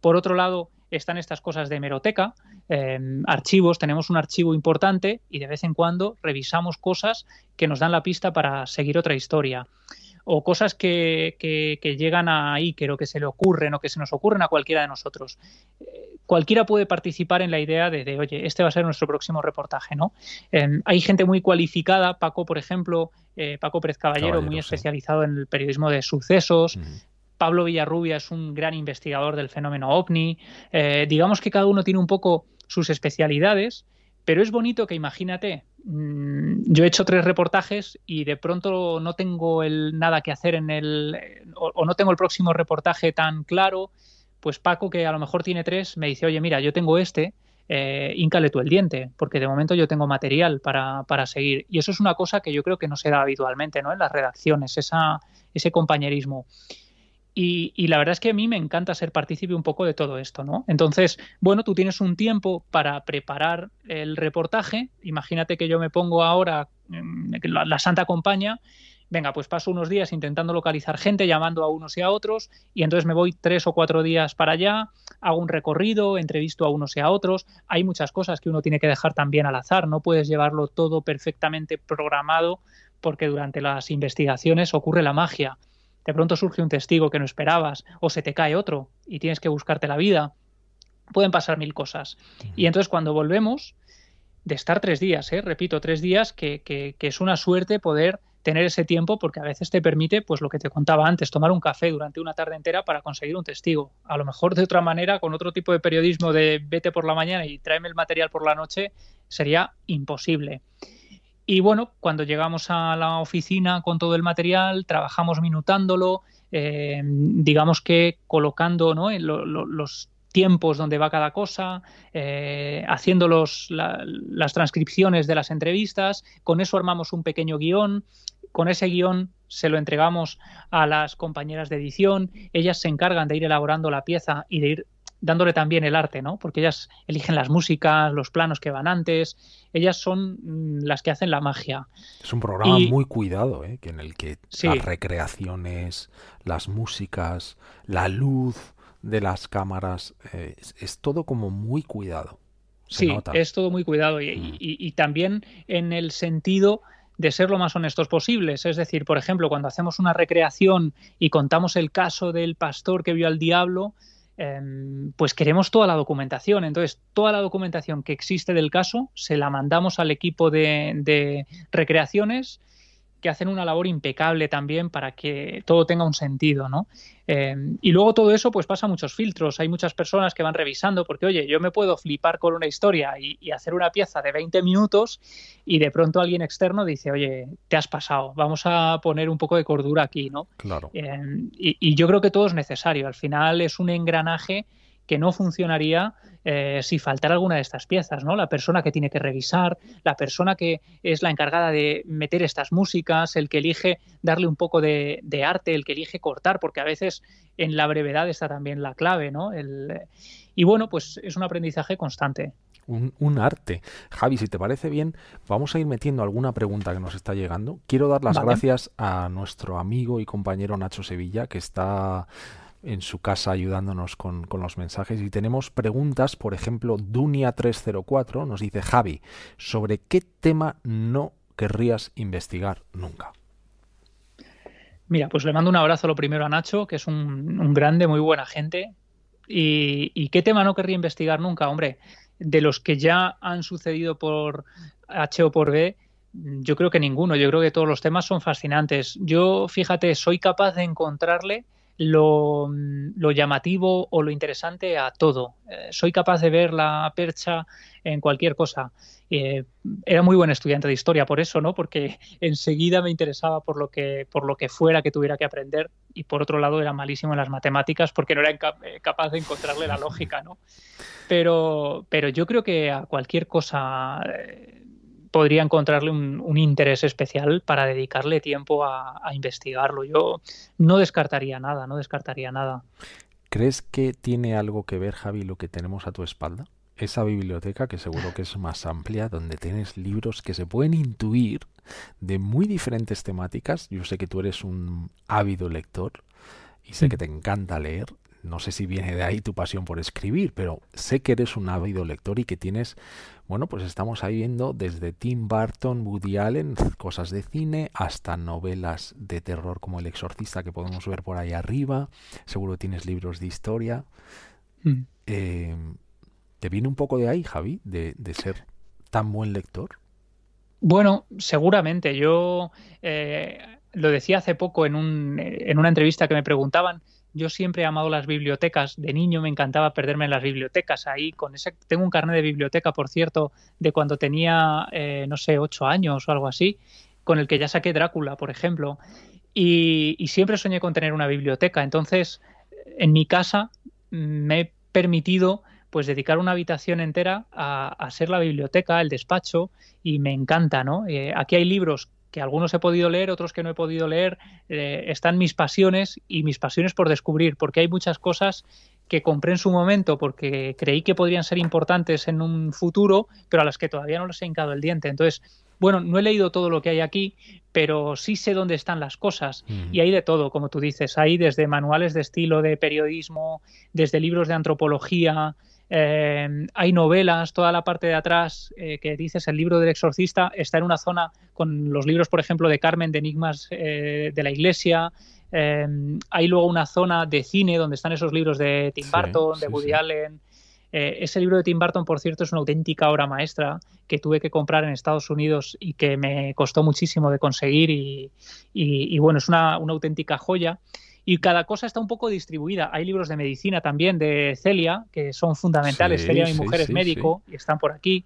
Por otro lado, están estas cosas de hemeroteca, em, archivos, tenemos un archivo importante y de vez en cuando revisamos cosas que nos dan la pista para seguir otra historia o cosas que, que, llegan a Iker o que se le ocurren o que se nos ocurren a cualquiera de nosotros. Eh, cualquiera puede participar en la idea de, oye, este va a ser nuestro próximo reportaje, ¿no? Em, hay gente muy cualificada, Paco, por ejemplo, eh, Paco Pérez Caballero, muy especializado en el periodismo de sucesos. Pablo Villarrubia es un gran investigador del fenómeno ovni. Eh, digamos que cada uno tiene un poco sus especialidades, pero es bonito que imagínate, mm, yo he hecho tres reportajes y de pronto no tengo el, nada que hacer en el, o, no tengo el próximo reportaje tan claro, pues Paco, que a lo mejor tiene tres, me dice, oye, mira, yo tengo este, eh, íncale tú el diente, porque de momento yo tengo material para, para, seguir. Y eso es una cosa que yo creo que no se da habitualmente ¿no? en las redacciones, ese compañerismo. Y, la verdad es que a mí me encanta ser partícipe un poco de todo esto, ¿no? Entonces, bueno, tú tienes un tiempo para preparar el reportaje. Imagínate que yo me pongo ahora, la, la Santa Compañía, venga, pues paso unos días intentando localizar gente, llamando a unos y a otros, y entonces me voy tres o cuatro días para allá, hago un recorrido, entrevisto a unos y a otros. Hay muchas cosas que uno tiene que dejar también al azar, no puedes llevarlo todo perfectamente programado porque durante las investigaciones ocurre la magia de pronto surge un testigo que no esperabas o se te cae otro y tienes que buscarte la vida. Pueden pasar mil cosas. Y entonces cuando volvemos, de estar tres días, ¿eh? repito, tres días, que, que, es una suerte poder tener ese tiempo porque a veces te permite, pues lo que te contaba antes, tomar un café durante una tarde entera para conseguir un testigo. A lo mejor de otra manera, con otro tipo de periodismo de vete por la mañana y tráeme el material por la noche, sería imposible. Y bueno, cuando llegamos a la oficina con todo el material, trabajamos minutándolo, eh, digamos que colocando ¿no? los tiempos donde va cada cosa, eh, haciendo los, las transcripciones de las entrevistas, con eso armamos un pequeño guion, con ese guion se lo entregamos a las compañeras de edición, ellas se encargan de ir elaborando la pieza y de ir dándole también el arte, ¿no? Porque ellas eligen las músicas, los planos que van antes, ellas son mm, las que hacen la magia. Es un programa muy cuidado, ¿eh? en el que las recreaciones, las músicas, la luz de las cámaras, eh, es, todo como muy cuidado. sí, es todo muy cuidado y, mm. y también en el sentido de ser lo más honestos posibles. Es decir, por ejemplo, cuando hacemos una recreación y contamos el caso del pastor que vio al diablo, pues queremos toda la documentación. Entonces, toda la documentación que existe del caso se la mandamos al equipo de recreaciones que hacen una labor impecable también para que todo tenga un sentido, ¿no? Eh, y luego todo eso pues pasa muchos filtros, hay muchas personas que van revisando porque, oye, yo me puedo flipar con una historia y, hacer una pieza de 20 minutos y de pronto alguien externo dice, oye, te has pasado, vamos a poner un poco de cordura aquí, ¿no? Claro. Eh, y yo creo que todo es necesario, al final es un engranaje que no funcionaría eh, si faltara alguna de estas piezas, ¿no? La persona que tiene que revisar, la persona que es la encargada de meter estas músicas, el que elige darle un poco de, arte, el que elige cortar, porque a veces en la brevedad está también la clave, ¿no? y bueno, pues es un aprendizaje constante. Un, arte. Javi, si te parece bien, vamos a ir metiendo alguna pregunta que nos está llegando. Quiero dar las gracias a nuestro amigo y compañero Nacho Sevilla, que está en su casa ayudándonos con, los mensajes. Y tenemos preguntas, por ejemplo, Dunia304 nos dice, Javi, ¿sobre qué tema no querrías investigar nunca? Mira, pues le mando un abrazo lo primero a Nacho, que es un, grande, muy buena gente. Y, y, qué tema no querría investigar nunca? Hombre, de los que ya han sucedido por H o por B, yo creo que ninguno. Yo creo que todos los temas son fascinantes. Yo, fíjate, soy capaz de encontrarle lo, llamativo o lo interesante a todo. Eh, soy capaz de ver la percha en cualquier cosa. Eh, era muy buen estudiante de historia por eso, ¿no? Porque [laughs] enseguida me interesaba por lo que por lo que fuera que tuviera que aprender y por otro lado era malísimo en las matemáticas porque no era eh, capaz de encontrarle la lógica, ¿no? Pero pero yo creo que a cualquier cosa podría encontrarle un, interés especial para dedicarle tiempo a, a, investigarlo. Yo no descartaría nada, no descartaría nada. ¿Crees que tiene algo que ver, Javi, lo que tenemos a tu espalda? Esa biblioteca que seguro que es más amplia, donde tienes libros que se pueden intuir de muy diferentes temáticas. Yo sé que tú eres un ávido lector y sé que te encanta leer no sé si viene de ahí tu pasión por escribir, pero sé que eres un ávido lector y que tienes, bueno, pues estamos ahí viendo desde Tim Burton, Woody Allen, cosas de cine, hasta novelas de terror como El Exorcista que podemos ver por ahí arriba. Seguro tienes libros de historia. Mm. Eh, ¿Te viene un poco de ahí, Javi, de, ser tan buen lector? Bueno, seguramente. Yo eh, lo decía hace poco en, un, en una entrevista que me preguntaban yo siempre he amado las bibliotecas. De niño me encantaba perderme en las bibliotecas. Ahí con ese, tengo un carnet de biblioteca, por cierto, de cuando tenía, eh, no sé, ocho años o algo así, con el que ya saqué Drácula, por ejemplo. Y, siempre soñé con tener una biblioteca. Entonces, en mi casa me he permitido pues dedicar una habitación entera a, ser la biblioteca, el despacho, y me encanta, ¿no? Eh, aquí hay libros que algunos he podido leer, otros que no he podido leer, eh, están mis pasiones y mis pasiones por descubrir, porque hay muchas cosas que compré en su momento porque creí que podrían ser importantes en un futuro, pero a las que todavía no les he hincado el diente. Entonces, bueno, no he leído todo lo que hay aquí, pero sí sé dónde están las cosas. Y hay de todo, como tú dices. Hay desde manuales de estilo de periodismo, desde libros de antropología, eh, hay novelas, toda la parte de atrás eh, que dices, el libro del exorcista está en una zona con los libros, por ejemplo, de Carmen, de Enigmas eh, de la Iglesia. hay luego una zona de cine donde están esos libros de Tim Burton, de Woody Allen. ese libro de Tim Burton, por cierto, es una auténtica obra maestra que tuve que comprar en Estados Unidos y que me costó muchísimo de conseguir y, bueno, es una, una auténtica joya y cada cosa está un poco distribuida. Hay libros de medicina también de Celia, que son fundamentales. Celia, mi mujer, es médico y están por aquí.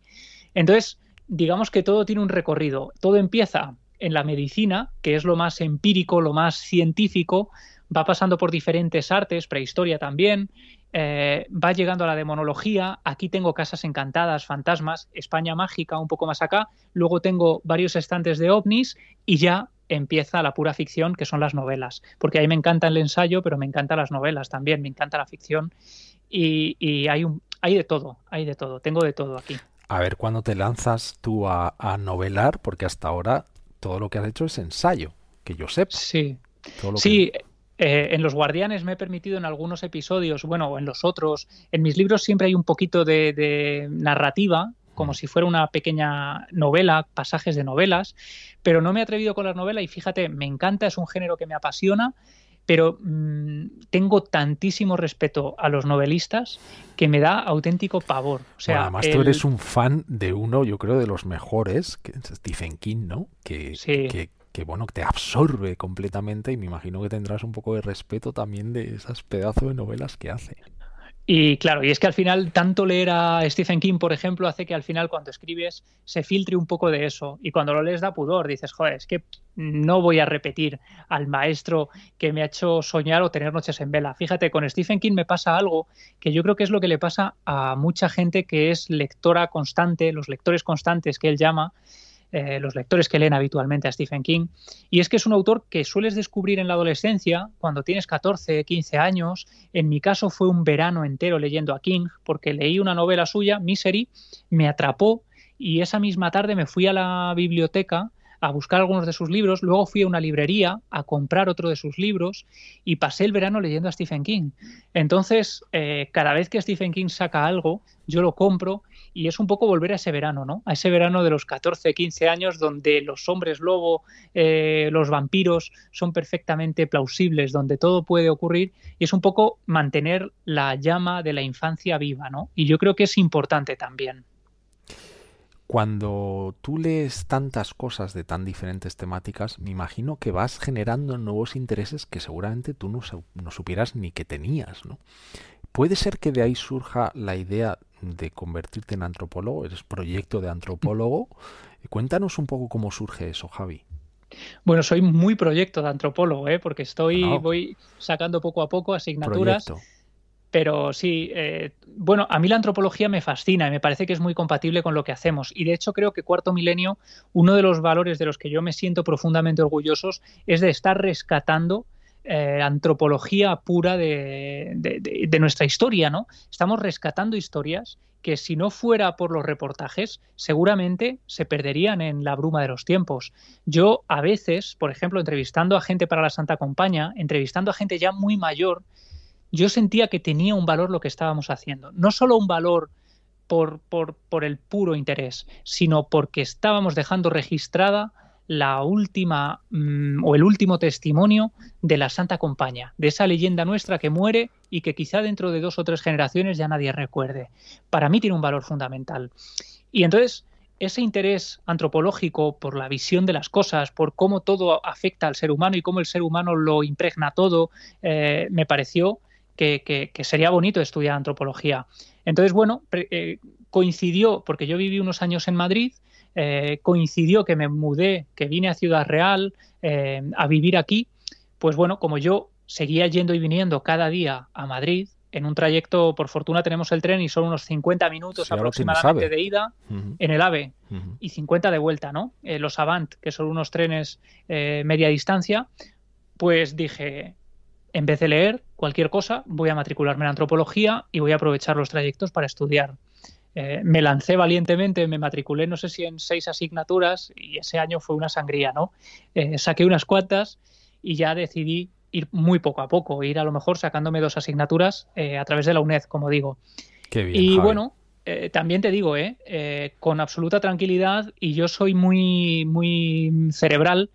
Entonces, digamos que todo tiene un recorrido. Todo empieza en la medicina, que es lo más empírico, lo más científico, va pasando por diferentes artes, prehistoria también, eh, va llegando a la demonología, aquí tengo casas encantadas, fantasmas, España mágica un poco más acá, luego tengo varios estantes de ovnis y ya empieza la pura ficción, que son las novelas. Porque ahí me encanta el ensayo, pero me encantan las novelas también, me encanta la ficción. Y, hay, un, hay de todo, hay de todo, tengo de todo aquí. A ver cuándo te lanzas tú a, novelar, porque hasta ahora todo lo que has hecho es ensayo, que yo sepa. Sí. sí, eh, en Los Guardianes me he permitido en algunos episodios, bueno, en los otros, en mis libros siempre hay un poquito de narrativa, como si fuera una pequeña novela, pasajes de novelas, pero no me he atrevido con la novela y fíjate, me encanta, es un género que me apasiona, pero mm, tengo tantísimo respeto a los novelistas que me da auténtico pavor. O sea, además tú eres un fan de uno, yo creo, de los mejores, que es Stephen King, ¿no? Que, que, que, bueno, te absorbe completamente y me imagino que tendrás un poco de respeto también de esas pedazos de novelas que hace. Y claro, y es que al final tanto leer a Stephen King, por ejemplo, hace que al final cuando escribes se filtre un poco de eso. Y cuando lo lees da pudor, dices, joder, es que no voy a repetir al maestro que me ha hecho soñar o tener noches en vela. Fíjate, con Stephen King me pasa algo que yo creo que es lo que le pasa a mucha gente que es lectora constante, los lectores constantes que él llama, eh, los lectores que leen habitualmente a Stephen King. Y es que es un autor que sueles descubrir en la adolescencia, cuando tienes 14, 15 años. En mi caso fue un verano entero leyendo a King, porque leí una novela suya, Misery, me atrapó y esa misma tarde me fui a la biblioteca a buscar algunos de sus libros, luego fui a una librería a comprar otro de sus libros y pasé el verano leyendo a Stephen King. Entonces, eh, cada vez que Stephen King saca algo, yo lo compro y es un poco volver a ese verano, ¿no? A ese verano de los 14, 15 años donde los hombres lobo, eh, los vampiros son perfectamente plausibles, donde todo puede ocurrir y es un poco mantener la llama de la infancia viva, ¿no? Y yo creo que es importante también. Cuando tú lees tantas cosas de tan diferentes temáticas, me imagino que vas generando nuevos intereses que seguramente tú no, no supieras ni que tenías, ¿no? ¿Puede ser que de ahí surja la idea de convertirte en antropólogo? Eres proyecto de antropólogo. Cuéntanos un poco cómo surge eso, Javi. Bueno, soy muy proyecto de antropólogo, ¿eh? porque estoy, voy sacando poco a poco asignaturas. Pero sí, eh, bueno, a mí la antropología me fascina y me parece que es muy compatible con lo que hacemos. Y de hecho creo que Cuarto Milenio, uno de los valores de los que yo me siento profundamente orgullosos es de estar rescatando eh, antropología pura de, de, nuestra historia, ¿no? Estamos rescatando historias que si no fuera por los reportajes, seguramente se perderían en la bruma de los tiempos. Yo a veces, por ejemplo, entrevistando a gente para la Santa Compañía, entrevistando a gente ya muy mayor, yo sentía que tenía un valor lo que estábamos haciendo. No solo un valor por, por, por el puro interés, sino porque estábamos dejando registrada la última mm, o el último testimonio de la Santa Compañía, de esa leyenda nuestra que muere y que quizá dentro de dos o tres generaciones ya nadie recuerde. Para mí tiene un valor fundamental. Y entonces, ese interés antropológico por la visión de las cosas, por cómo todo afecta al ser humano y cómo el ser humano lo impregna todo, eh, me pareció que, sería bonito estudiar antropología. Entonces, bueno, eh, coincidió, porque yo viví unos años en Madrid, eh, coincidió que me mudé, que vine a Ciudad Real eh, a vivir aquí, pues bueno, como yo seguía yendo y viniendo cada día a Madrid, en un trayecto, por fortuna tenemos el tren y son unos 50 minutos aproximadamente de ida en el AVE y 50 de vuelta, ¿no? Eh, los Avant, que son unos trenes media distancia, pues dije, en vez de leer cualquier cosa, voy a matricularme en antropología y voy a aprovechar los trayectos para estudiar. Eh, me lancé valientemente, me matriculé no sé si en seis asignaturas y ese año fue una sangría, ¿no? Eh, saqué unas cuantas y ya decidí ir muy poco a poco, ir a lo mejor sacándome dos asignaturas eh, a través de la UNED, como digo. Qué bien, y bueno, también te digo, eh, con absoluta tranquilidad y yo soy muy, muy cerebral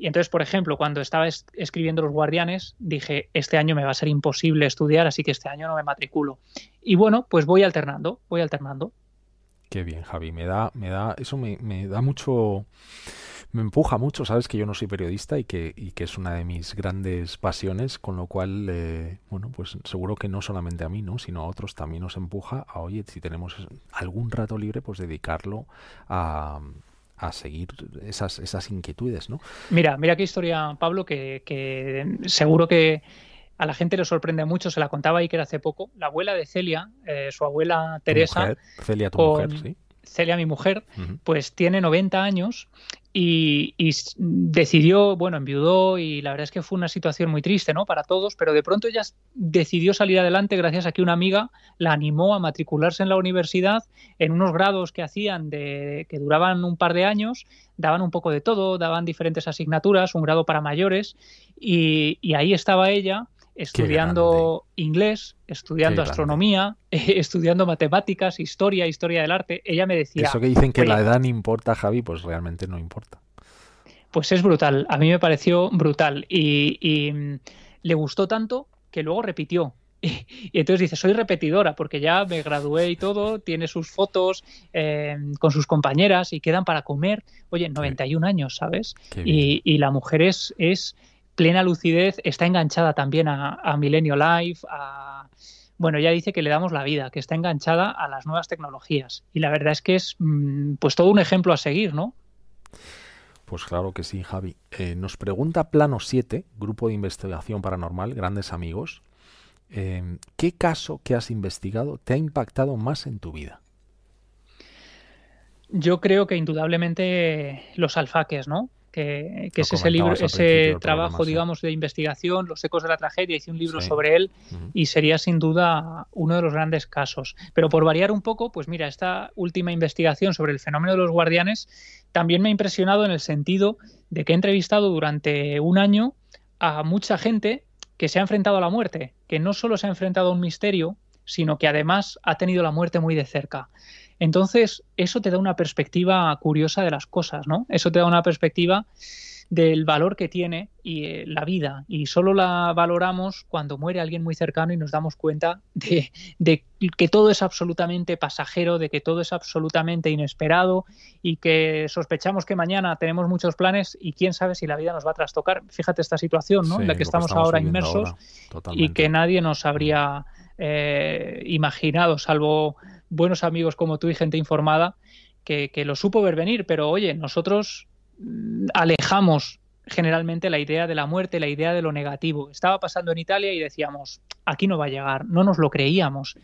y entonces, por ejemplo, cuando estaba escribiendo Los Guardianes, dije, este año me va a ser imposible estudiar, así que este año no me matriculo. Y bueno, pues voy alternando, voy alternando. Qué bien, Javi. Me da, me da, eso me, da mucho, me empuja mucho, sabes que yo no soy periodista y que, y que es una de mis grandes pasiones, con lo cual, eh, bueno, pues seguro que no solamente a mí, ¿no? sino a otros también nos empuja a, oye, si tenemos algún rato libre, pues dedicarlo a, a seguir esas, esas inquietudes, ¿no? Mira, mira qué historia, Pablo, que, seguro que a la gente le sorprende mucho, se la contaba era hace poco, la abuela de Celia, eh, su abuela Teresa, Celia, tu mujer, sí. Celia, mi mujer, pues tiene 90 años y, decidió, bueno, enviudó y la verdad es que fue una situación muy triste, ¿no? Para todos, pero de pronto ella decidió salir adelante gracias a que una amiga la animó a matricularse en la universidad en unos grados que hacían de que duraban un par de años, daban un poco de todo, daban diferentes asignaturas, un grado para mayores y ahí estaba ella estudiando inglés, estudiando astronomía, [laughs] estudiando matemáticas, historia, historia del arte. Ella me decía... Eso que dicen que la edad no importa, Javi, pues realmente no importa. Pues es brutal, a mí me pareció brutal y, mm, le gustó tanto que luego repitió. [laughs] Y, entonces dice, soy repetidora porque ya me gradué y todo, tiene sus fotos eh, con sus compañeras y quedan para comer. Oye, 91 años, ¿sabes? Y, y, la mujer es, es plena lucidez, está enganchada también a, a Milenio Live, a, bueno, ya dice que le damos la vida, que está enganchada a las nuevas tecnologías. Y la verdad es que es mm, pues todo un ejemplo a seguir, ¿no? Pues claro que sí, Javi. Eh, nos pregunta Plano 7, Grupo de Investigación Paranormal, grandes amigos. Eh, ¿Qué caso que has investigado te ha impactado más en tu vida? Yo creo que indudablemente los alfaques, ¿no? Que, es ese libro, ese trabajo, digamos, de investigación, Los ecos de la tragedia, hice un libro sobre él y sería sin duda uno de los grandes casos. Pero por variar un poco, pues mira, esta última investigación sobre el fenómeno de los guardianes también me ha impresionado en el sentido de que he entrevistado durante un año a mucha gente que se ha enfrentado a la muerte, que no solo se ha enfrentado a un misterio, sino que además ha tenido la muerte muy de cerca. Entonces, eso te da una perspectiva curiosa de las cosas, ¿no? Eso te da una perspectiva del valor que tiene y, eh, la vida y solo la valoramos cuando muere alguien muy cercano y nos damos cuenta de, que todo es absolutamente pasajero, de que todo es absolutamente inesperado y que sospechamos que mañana tenemos muchos planes y quién sabe si la vida nos va a trastocar. Fíjate esta situación ¿no? en la que estamos, ahora inmersos y que nadie nos habría eh, imaginado, salvo buenos amigos como tú y gente informada que, lo supo ver venir, pero oye, nosotros mm, alejamos generalmente la idea de la muerte, la idea de lo negativo. Estaba pasando en Italia y decíamos, aquí no va a llegar, no nos lo creíamos.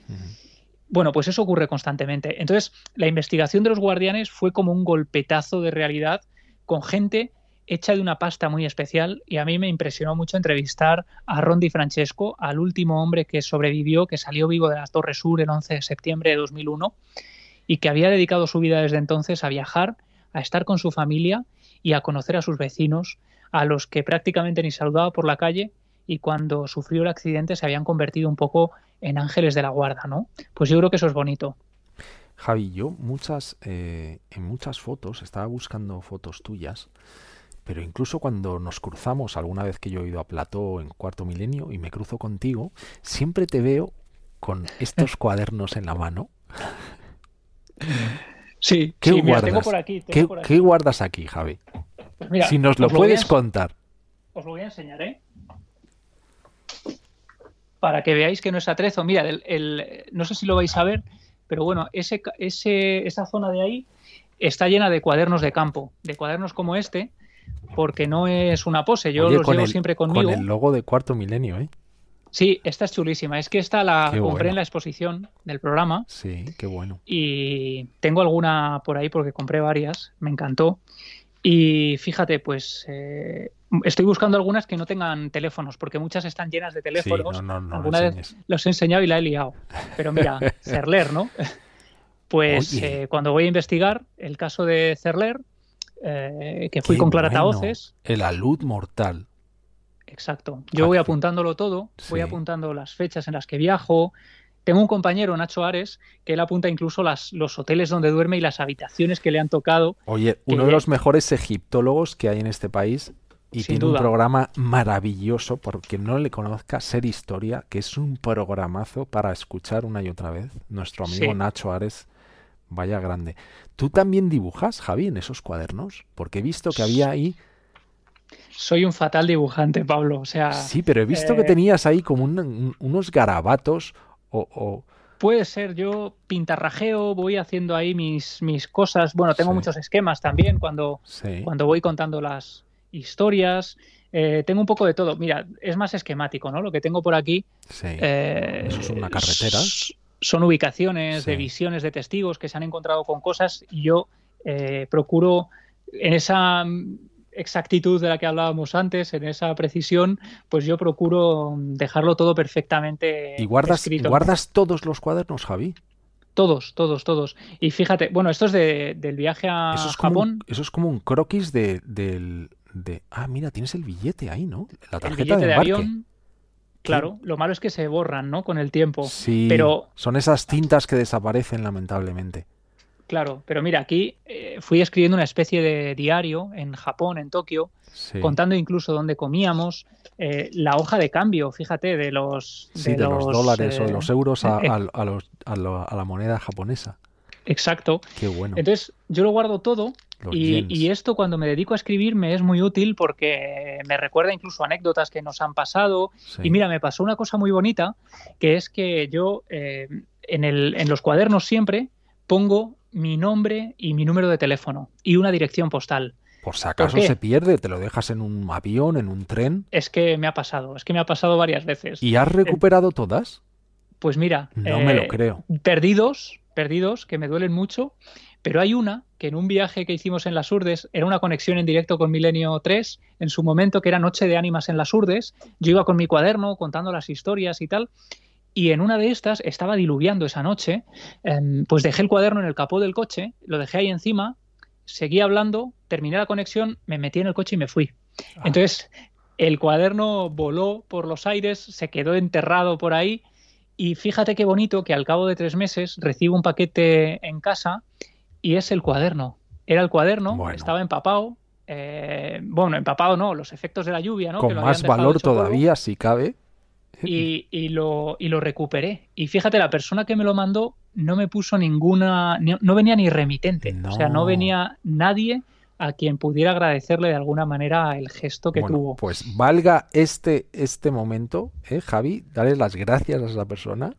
Bueno, pues eso ocurre constantemente. Entonces, la investigación de los guardianes fue como un golpetazo de realidad con gente hecha de una pasta muy especial y a mí me impresionó mucho entrevistar a Rondi Francesco, al último hombre que sobrevivió, que salió vivo de la Torre Sur el 11 de septiembre de 2001 y que había dedicado su vida desde entonces a viajar, a estar con su familia y a conocer a sus vecinos, a los que prácticamente ni saludaba por la calle y cuando sufrió el accidente se habían convertido un poco en ángeles de la guarda, ¿no? Pues yo creo que eso es bonito. Javi, yo muchas, eh, en muchas fotos, estaba buscando fotos tuyas, pero incluso cuando nos cruzamos, alguna vez que yo he ido a Plató en Cuarto Milenio y me cruzo contigo, siempre te veo con estos [laughs] cuadernos en la mano. Sí, ¿Qué guardas? tengo por aquí, ¿Qué, guardas aquí, Javi? Pues si nos lo puedes contar. Os lo voy a enseñar, ¿eh? Para que veáis que no es atrezo. Mira, el, no sé si lo vais a ver, pero bueno, ese, ese, esa zona de ahí está llena de cuadernos de campo, de cuadernos como este, porque no es una pose. Yo los llevo siempre conmigo. Con el logo de Cuarto Milenio, ¿eh? Sí, esta es chulísima. Es que esta la compré en la exposición del programa. Sí, qué bueno. Y tengo alguna por ahí porque compré varias. Me encantó. Y fíjate, pues eh, estoy buscando algunas que no tengan teléfonos, porque muchas están llenas de teléfonos. no, no, Alguna vez los he enseñado y la he liado. Pero mira, [laughs] Cerler, ¿no? [laughs] Pues eh, cuando voy a investigar el caso de Cerler, eh, que fui con Clara Taoces. El alud mortal. Exacto. Yo voy apuntándolo todo, voy apuntando las fechas en las que viajo, tengo un compañero, Nacho Ares, que él apunta incluso las, los hoteles donde duerme y las habitaciones que le han tocado. Oye, uno de los mejores egiptólogos que hay en este país y tiene un programa maravilloso, porque no le conozca, Ser Historia, que es un programazo para escuchar una y otra vez. Nuestro amigo Nacho Ares, vaya grande. ¿Tú también dibujas, Javi, en esos cuadernos? Porque he visto que había ahí... Soy un fatal dibujante, Pablo. O sea, sí, pero he visto que eh, tenías ahí como unos garabatos o, Puede ser, yo pintarrajeo, voy haciendo ahí mis, mis cosas. Bueno, tengo muchos esquemas también cuando, cuando voy contando las historias. Eh, tengo un poco de todo. Mira, es más esquemático, ¿no? Lo que tengo por aquí. Eh, Eso es una carretera. Son ubicaciones de visiones de testigos que se han encontrado con cosas y yo eh, procuro en esa exactitud de la que hablábamos antes, en esa precisión, pues yo procuro dejarlo todo perfectamente ¿Y guardas, escrito. ¿Guardas todos los cuadernos, Javi? Todos, todos, todos. Y fíjate, bueno, esto es del viaje a Japón. eso es como un croquis de, del... De, ah, mira, tienes el billete ahí, ¿no? La tarjeta de, avión. Claro, lo malo es que se borran, ¿no? Con el tiempo. Sí, pero son esas cintas que desaparecen lamentablemente. Claro, pero mira, aquí eh, fui escribiendo una especie de diario en Japón, en Tokio, contando incluso dónde comíamos, eh, la hoja de cambio, fíjate, de los... de, los, dólares o de los euros [laughs] a, la moneda japonesa. Exacto. Qué bueno. Entonces, yo lo guardo todo y, esto cuando me dedico a escribir me es muy útil porque me recuerda incluso anécdotas que nos han pasado. Y mira, me pasó una cosa muy bonita, que es que yo eh, en, el, en los cuadernos siempre pongo mi nombre y mi número de teléfono y una dirección postal. Por si acaso se pierde, te lo dejas en un avión, en un tren. Es que me ha pasado, es que me ha pasado varias veces. ¿Y has recuperado todas? Pues mira, no me lo eh, creo. Perdidos, perdidos, que me duelen mucho, pero hay una que en un viaje que hicimos en las Urdes era una conexión en directo con Milenio 3, en su momento que era Noche de Ánimas en las Urdes, yo iba con mi cuaderno contando las historias y tal, y en una de estas estaba diluviando esa noche, em, pues dejé el cuaderno en el capó del coche, lo dejé ahí encima, seguí hablando, terminé la conexión, me metí en el coche y me fui. Ah. Entonces, el cuaderno voló por los aires, se quedó enterrado por ahí y fíjate qué bonito que al cabo de tres meses recibo un paquete en casa y es el cuaderno. Era el cuaderno, estaba empapado. Eh, bueno, empapado no, los efectos de la lluvia, ¿no? Con más valor todavía, si cabe y, lo, y lo recuperé. Y fíjate, la persona que me lo mandó no me puso ninguna, no venía ni remitente, o sea, no venía nadie a quien pudiera agradecerle de alguna manera el gesto que tuvo. Pues valga este, este momento, ¿eh, Javi, darle las gracias a esa persona.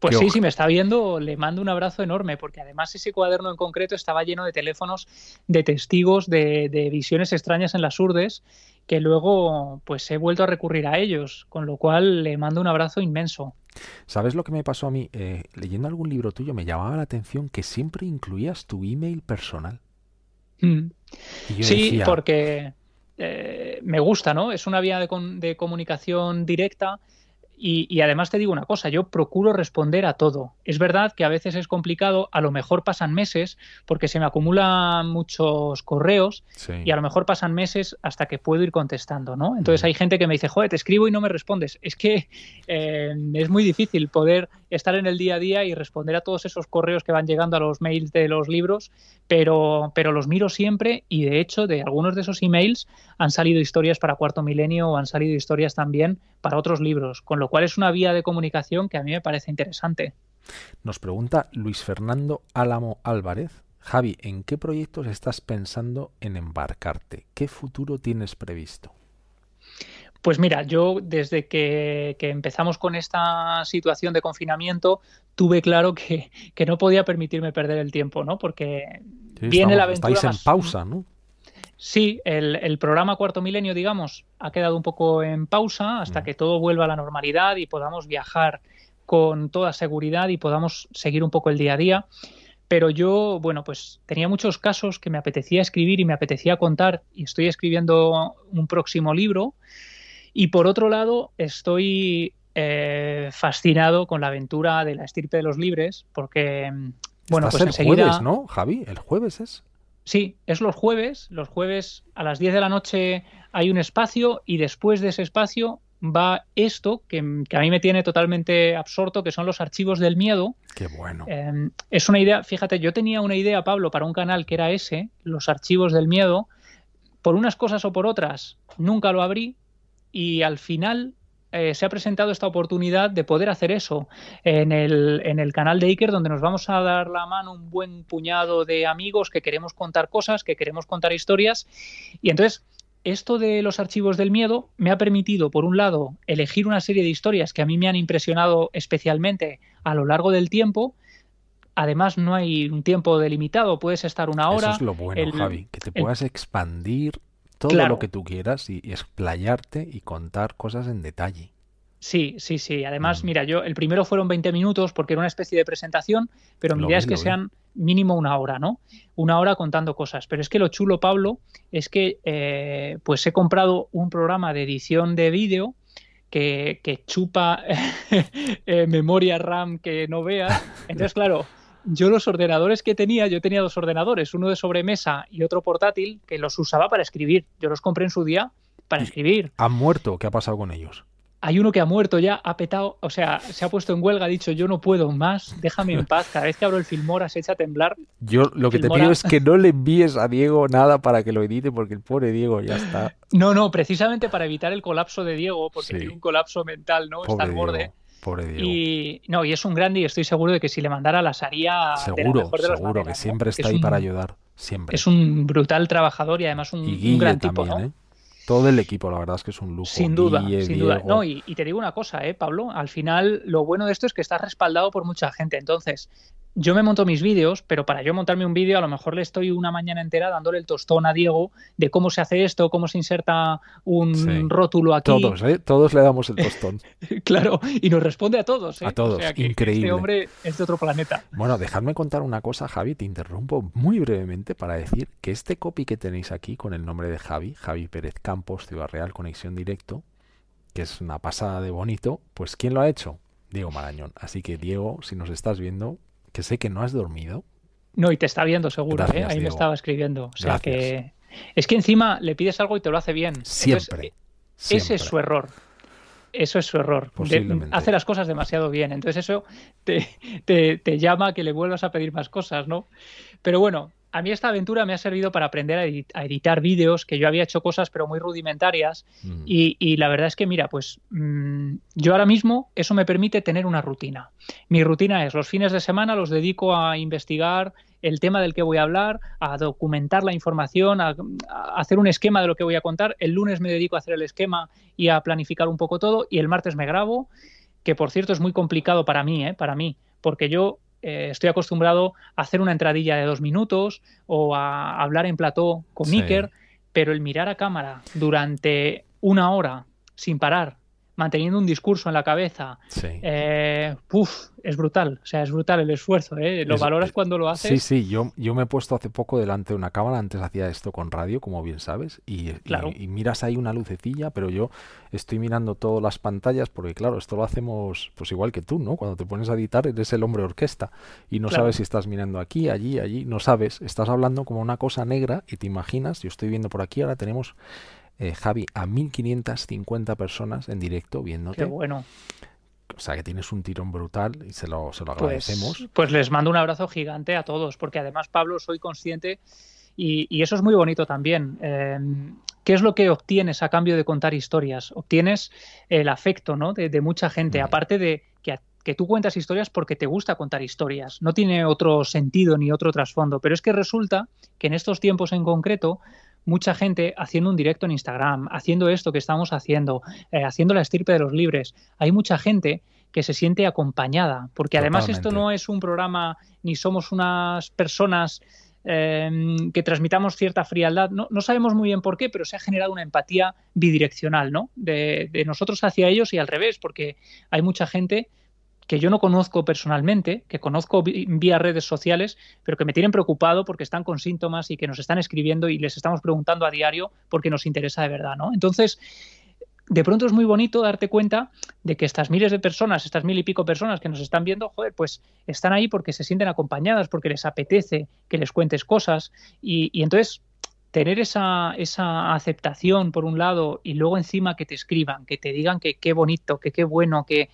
Pues sí, si me está viendo, le mando un abrazo enorme, porque además ese cuaderno en concreto estaba lleno de teléfonos de testigos de, de visiones extrañas en las urdes, que luego pues he vuelto a recurrir a ellos, con lo cual le mando un abrazo inmenso. ¿Sabes lo que me pasó a mí? Eh, leyendo algún libro tuyo me llamaba la atención que siempre incluías tu email personal. Mm. Sí, porque eh, me gusta, ¿no? Es una vía de, de comunicación directa y, además te digo una cosa, yo procuro responder a todo. Es verdad que a veces es complicado, a lo mejor pasan meses porque se me acumulan muchos correos y a lo mejor pasan meses hasta que puedo ir contestando, ¿no? Entonces hay gente que me dice, joder, te escribo y no me respondes. Es que eh, es muy difícil poder estar en el día a día y responder a todos esos correos que van llegando a los mails de los libros, pero, pero los miro siempre y de hecho de algunos de esos emails han salido historias para Cuarto Milenio o han salido historias también para otros libros, con lo cual es una vía de comunicación que a mí me parece interesante. Nos pregunta Luis Fernando Álamo Álvarez. Javi, ¿en qué proyectos estás pensando en embarcarte? ¿Qué futuro tienes previsto? Pues mira, yo desde que, empezamos con esta situación de confinamiento tuve claro que, no podía permitirme perder el tiempo, ¿no? Porque viene la aventura. Estáis en pausa, ¿no? Sí, el, programa Cuarto Milenio, digamos, ha quedado un poco en pausa hasta mm. que todo vuelva a la normalidad y podamos viajar con toda seguridad y podamos seguir un poco el día a día. Pero yo, bueno, pues tenía muchos casos que me apetecía escribir y me apetecía contar y estoy escribiendo un próximo libro y por otro lado, estoy eh, fascinado con la aventura de la estirpe de los libres, porque, mm, bueno, pues el jueves, ¿no, Javi? ¿El jueves es? Sí, es los jueves. Los jueves a las 10 de la noche hay un espacio y después de ese espacio va esto que, a mí me tiene totalmente absorto, que son los archivos del miedo. Qué bueno. Em, es una idea, fíjate, yo tenía una idea, Pablo, para un canal que era ese, los archivos del miedo. Por unas cosas o por otras, nunca lo abrí, y al final eh, se ha presentado esta oportunidad de poder hacer eso en el, en el canal de Iker, donde nos vamos a dar la mano un buen puñado de amigos que queremos contar cosas, que queremos contar historias. Y entonces, esto de los archivos del miedo me ha permitido, por un lado, elegir una serie de historias que a mí me han impresionado especialmente a lo largo del tiempo. Además, no hay un tiempo delimitado, puedes estar una hora. Eso es lo bueno, Javi, que te puedas expandir todo lo que tú quieras y, explayarte y contar cosas en detalle. Sí, sí, sí. Además, mm. mira, yo el primero fueron 20 minutos porque era una especie de presentación, pero mi idea es que sean mínimo una hora, ¿no? Una hora contando cosas. Pero es que lo chulo, Pablo, es que eh, pues he comprado un programa de edición de vídeo que, que chupa [laughs] eh, memoria RAM que no veas. [laughs] Entonces, claro, yo los ordenadores que tenía, yo tenía dos ordenadores, uno de sobremesa y otro portátil, que los usaba para escribir. Yo los compré en su día para escribir. ¿Han muerto? ¿Qué ha pasado con ellos? Hay uno que ha muerto ya, ha petado, o sea, se ha puesto en huelga, ha dicho yo no puedo más, déjame en paz. Cada vez que abro el Filmora se echa a temblar. Yo lo que te pido es que no le [laughs] envíes a Diego nada para que lo edite, porque el pobre Diego ya está. No, no, precisamente para evitar el colapso de Diego, porque tiene un colapso mental, ¿no? está al borde. Y no, y es un grande y estoy seguro de que si le mandara las haría seguro, seguro que siempre está ahí para ayudar, siempre. Es un brutal trabajador y además un, gran tipo, ¿eh? Todo el equipo, la verdad es que es un lujo. Sin duda, sin duda. No, y, y, te digo una cosa, ¿eh, Pablo, al final lo bueno de esto es que estás respaldado por mucha gente. Entonces, yo me monto mis vídeos, pero para yo montarme un vídeo a lo mejor le estoy una mañana entera dándole el tostón a Diego de cómo se hace esto, cómo se inserta un rótulo aquí. Todos, ¿eh? Todos le damos el [laughs] tostón. claro, y nos responde a todos. ¿eh? A todos, increíble. Este hombre es de otro planeta. Bueno, dejadme contar una cosa, Javi, te interrumpo muy brevemente para decir que este copy que tenéis aquí con el nombre de Javi, Javi Pérez Campos, Ciudad Real, Conexión Directo, que es una pasada de bonito, pues ¿quién lo ha hecho? Diego Marañón. Así que Diego, si nos estás viendo, que sé que no has dormido. No, y te está viendo seguro, ¿eh? ahí me estaba escribiendo. O sea que es que encima le pides algo y te lo hace bien. Siempre. Ese es su error. Eso es su error. hace las cosas demasiado bien. Entonces eso te, te, te, llama a que le vuelvas a pedir más cosas, ¿no? Pero bueno, a mí esta aventura me ha servido para aprender a, editar vídeos, que yo había hecho cosas pero muy rudimentarias mm. y, la verdad es que mira, pues mm, yo ahora mismo eso me permite tener una rutina. Mi rutina es los fines de semana los dedico a investigar el tema del que voy a hablar, a documentar la información, a, hacer un esquema de lo que voy a contar. El lunes me dedico a hacer el esquema y a planificar un poco todo y el martes me grabo que por cierto es muy complicado para mí, ¿eh? para mí, porque yo eh, estoy acostumbrado a hacer una entradilla de dos minutos o a hablar en plató con Iker, pero el mirar a cámara durante una hora sin parar manteniendo un discurso en la cabeza, eh, es brutal, o sea, es brutal el esfuerzo, ¿eh? lo valoras cuando lo haces. Sí, sí, yo, yo me he puesto hace poco delante de una cámara, antes hacía esto con radio, como bien sabes, y, y, miras ahí una lucecilla, pero yo estoy mirando todas las pantallas, porque claro, esto lo hacemos pues igual que tú, ¿no? Cuando te pones a editar eres el hombre orquesta y no sabes si estás mirando aquí, allí, allí, no sabes, estás hablando como una cosa negra y te imaginas, yo estoy viendo por aquí, ahora tenemos eh, Javi, a 1550 personas en directo viéndote. Qué bueno. O sea que tienes un tirón brutal y se lo, se lo pues, agradecemos. Pues, les mando un abrazo gigante a todos, porque además, Pablo, soy consciente y, eso es muy bonito también. Em, ¿Qué es lo que obtienes a cambio de contar historias? Obtienes el afecto ¿no? de, mucha gente, aparte de que, que tú cuentas historias porque te gusta contar historias. No tiene otro sentido ni otro trasfondo, pero es que resulta que en estos tiempos en concreto mucha gente haciendo un directo en Instagram, haciendo esto que estamos haciendo, eh, haciendo la estirpe de los libres. Hay mucha gente que se siente acompañada, porque además esto no es un programa ni somos unas personas em, que transmitamos cierta frialdad. No, sabemos muy bien por qué, pero se ha generado una empatía bidireccional, ¿no? De, de, nosotros hacia ellos y al revés, porque hay mucha gente que yo no conozco personalmente, que conozco vía redes sociales, pero que me tienen preocupado porque están con síntomas y que nos están escribiendo y les estamos preguntando a diario porque nos interesa de verdad, ¿no? Entonces, de pronto es muy bonito darte cuenta de que estas miles de personas, estas mil y pico personas que nos están viendo, joder, pues están ahí porque se sienten acompañadas, porque les apetece que les cuentes cosas y, entonces tener esa, esa aceptación por un lado y luego encima que te escriban, que te digan que qué bonito, que qué bueno, que,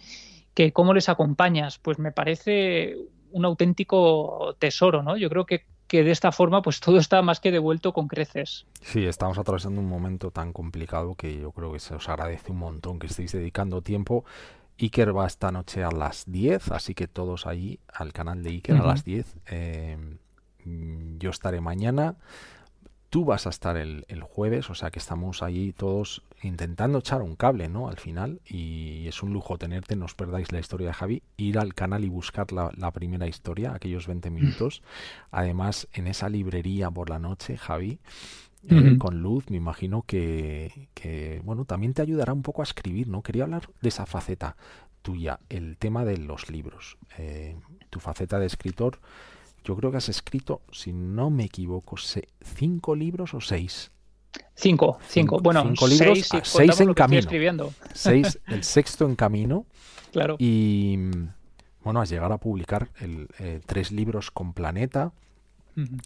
que cómo les acompañas, pues me parece un auténtico tesoro, ¿no? Yo creo que, de esta forma pues todo está más que devuelto con creces. Sí, estamos atravesando un momento tan complicado que yo creo que se os agradece un montón que estéis dedicando tiempo. Iker va esta noche a las 10, así que todos ahí al canal de Iker a las 10. Eh, yo estaré mañana. Tú vas a estar el, jueves, o sea que estamos ahí todos intentando echar un cable, ¿no? Al final, y es un lujo tenerte, no os perdáis la historia de Javi, ir al canal y buscar la, primera historia, aquellos 20 minutos. Además, en esa librería por la noche, Javi, eh, con luz, me imagino que, que, bueno, también te ayudará un poco a escribir, ¿no? Quería hablar de esa faceta tuya, el tema de los libros, eh, tu faceta de escritor yo creo que has escrito, si no me equivoco, cinco libros o seis. Cinco, cinco. Bueno, cinco libros, seis, seis en camino. Escribiendo. Seis, [laughs] el sexto en camino. Claro. Y bueno, has llegado a publicar el, eh, tres libros con Planeta.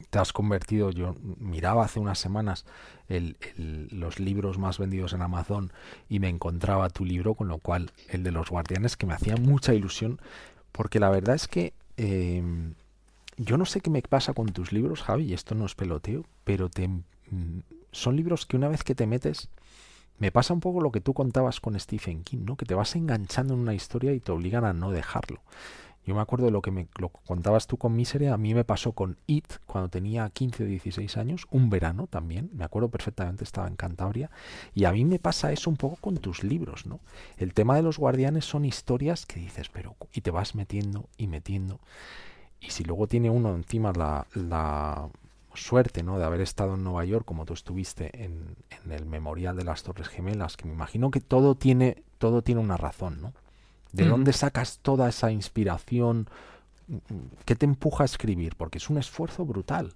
Te has convertido, yo miraba hace unas semanas los libros más vendidos en Amazon y me encontraba tu libro, con lo cual el de los guardianes, que me hacía mucha ilusión, porque la verdad es que em, yo no sé qué me pasa con tus libros, Javi, y esto no es peloteo, pero te, mm, son libros que una vez que te metes, me pasa un poco lo que tú contabas con Stephen King, ¿no? Que te vas enganchando en una historia y te obligan a no dejarlo. Yo me acuerdo de lo que me lo contabas tú con Misery, a mí me pasó con It cuando tenía 15 o 16 años, un verano también, me acuerdo perfectamente, estaba en Cantabria, y a mí me pasa eso un poco con tus libros, ¿no? El tema de los guardianes son historias que dices, pero, y te vas metiendo y metiendo. Y si luego tiene uno encima la, la suerte ¿no? de haber estado en Nueva York como tú estuviste en, en, el memorial de las Torres Gemelas, que me imagino que todo tiene, todo tiene una razón, ¿no? ¿De dónde sacas toda esa inspiración? ¿Qué te empuja a escribir? Porque es un esfuerzo brutal.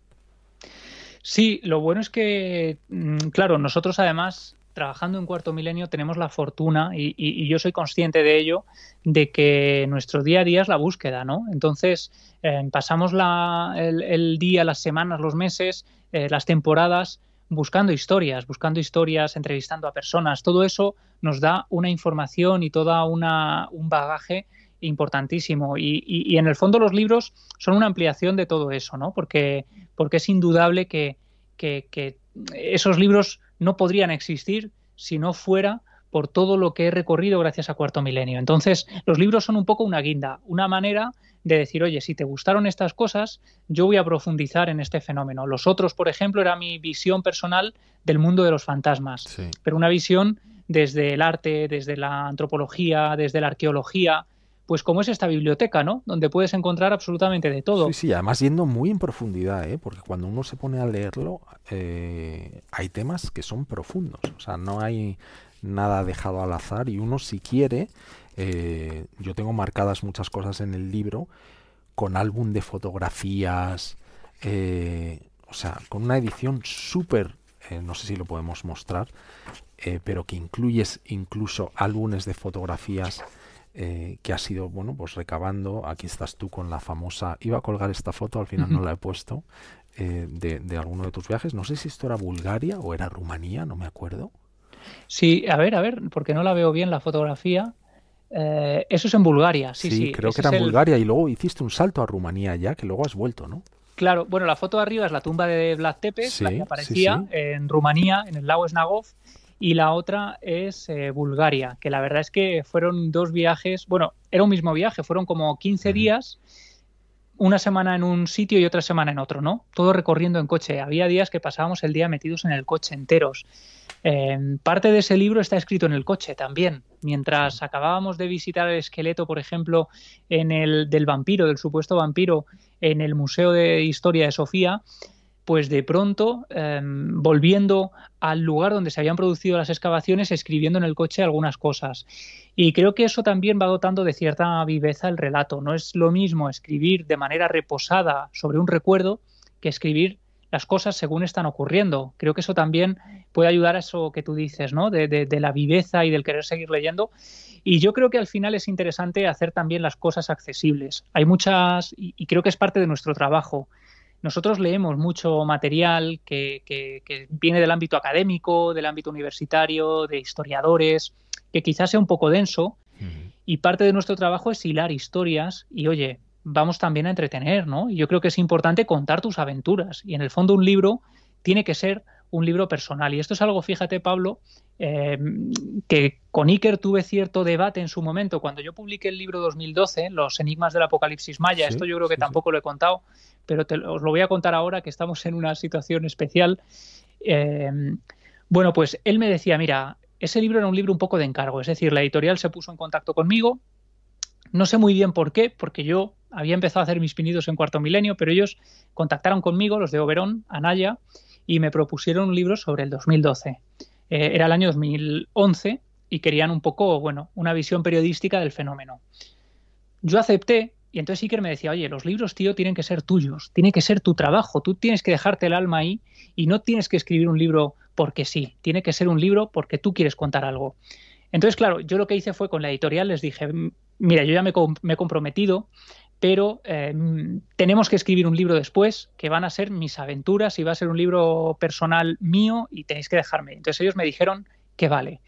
Sí, lo bueno es que, mm, claro, nosotros además trabajando en Cuarto Milenio tenemos la fortuna, y, yo soy consciente de ello, de que nuestro día a día es la búsqueda, ¿no? Entonces, eh, pasamos el, día, las semanas, los meses, eh, las temporadas buscando historias, buscando historias, entrevistando a personas. Todo eso nos da una información y toda una, un bagaje importantísimo. Y, en el fondo los libros son una ampliación de todo eso, ¿no? Porque, porque es indudable que, que esos libros no podrían existir si no fuera por todo lo que he recorrido gracias a Cuarto Milenio. Entonces, los libros son un poco una guinda, una manera de decir, oye, si te gustaron estas cosas, yo voy a profundizar en este fenómeno. Los otros, por ejemplo, era mi visión personal del mundo de los fantasmas, pero una visión desde el arte, desde la antropología, desde la arqueología, pues como es esta biblioteca, ¿no? Donde puedes encontrar absolutamente de todo. Sí, sí, además yendo muy en profundidad, ¿eh? Porque cuando uno se pone a leerlo, eh, hay temas que son profundos, o sea, no hay nada dejado al azar y uno si quiere, eh, yo tengo marcadas muchas cosas en el libro con álbum de fotografías, eh, o sea, con una edición súper, no sé si lo podemos mostrar, pero que incluyes incluso álbumes de fotografías eh, que ha sido, bueno, pues recabando. Aquí estás tú con la famosa. Iba a colgar esta foto, al final no la he puesto. Eh, de, alguno de tus viajes. No sé si esto era Bulgaria o era Rumanía, no me acuerdo. Sí, a ver, a ver, porque no la veo bien la fotografía. Eh, eso es en Bulgaria, sí, sí. creo que era en Bulgaria y luego hiciste un salto a Rumanía ya, que luego has vuelto, ¿no? Claro, bueno, la foto de arriba es la tumba de Vlad Tepes, la que aparecía en Rumanía, en el lago Snagov, y la otra es eh, Bulgaria, que la verdad es que fueron dos viajes, bueno, era un mismo viaje, fueron como 15 días, una semana en un sitio y otra semana en otro, ¿no? Todo recorriendo en coche. Había días que pasábamos el día metidos en el coche enteros. Parte de ese libro está escrito en el coche también. Mientras acabábamos de visitar el esqueleto, por ejemplo, en el del vampiro, del supuesto vampiro, en el Museo de Historia de Sofía, pues de pronto, em, volviendo al lugar donde se habían producido las excavaciones, escribiendo en el coche algunas cosas. Y creo que eso también va dotando de cierta viveza el relato. No es lo mismo escribir de manera reposada sobre un recuerdo que escribir las cosas según están ocurriendo. Creo que eso también puede ayudar a eso que tú dices, ¿no? De, la viveza y del querer seguir leyendo. Y yo creo que al final es interesante hacer también las cosas accesibles. Hay muchas, y creo que es parte de nuestro trabajo, nosotros leemos mucho material que, viene del ámbito académico, del ámbito universitario, de historiadores, que quizás sea un poco denso, y parte de nuestro trabajo es hilar historias y, oye, vamos también a entretener, ¿no? Y yo creo que es importante contar tus aventuras, y en el fondo un libro tiene que ser un libro personal. Y esto es algo, fíjate, Pablo, eh, que con Iker tuve cierto debate en su momento. Cuando yo publiqué el libro 2012, Los Enigmas del Apocalipsis Maya, esto yo creo que tampoco lo he contado, pero te, os lo voy a contar ahora que estamos en una situación especial. Eh, bueno, pues él me decía, mira, ese libro era un libro un poco de encargo, es decir, la editorial se puso en contacto conmigo, no sé muy bien por qué, porque yo había empezado a hacer mis pinidos en cuarto milenio, pero ellos contactaron conmigo, los de Oberón, Anaya, y me propusieron un libro sobre el 2012. Eh, era el año 2011 y querían un poco, bueno, una visión periodística del fenómeno. Yo acepté y entonces Iker me decía, oye, los libros, tío, tienen que ser tuyos, tiene que ser tu trabajo, tú tienes que dejarte el alma ahí y no tienes que escribir un libro porque sí, tiene que ser un libro porque tú quieres contar algo. Entonces, claro, yo lo que hice fue con la editorial, les dije, mira, yo ya me, he comprometido, pero em, tenemos que escribir un libro después, que van a ser mis aventuras y va a ser un libro personal mío y tenéis que dejarme. Entonces ellos me dijeron que vale.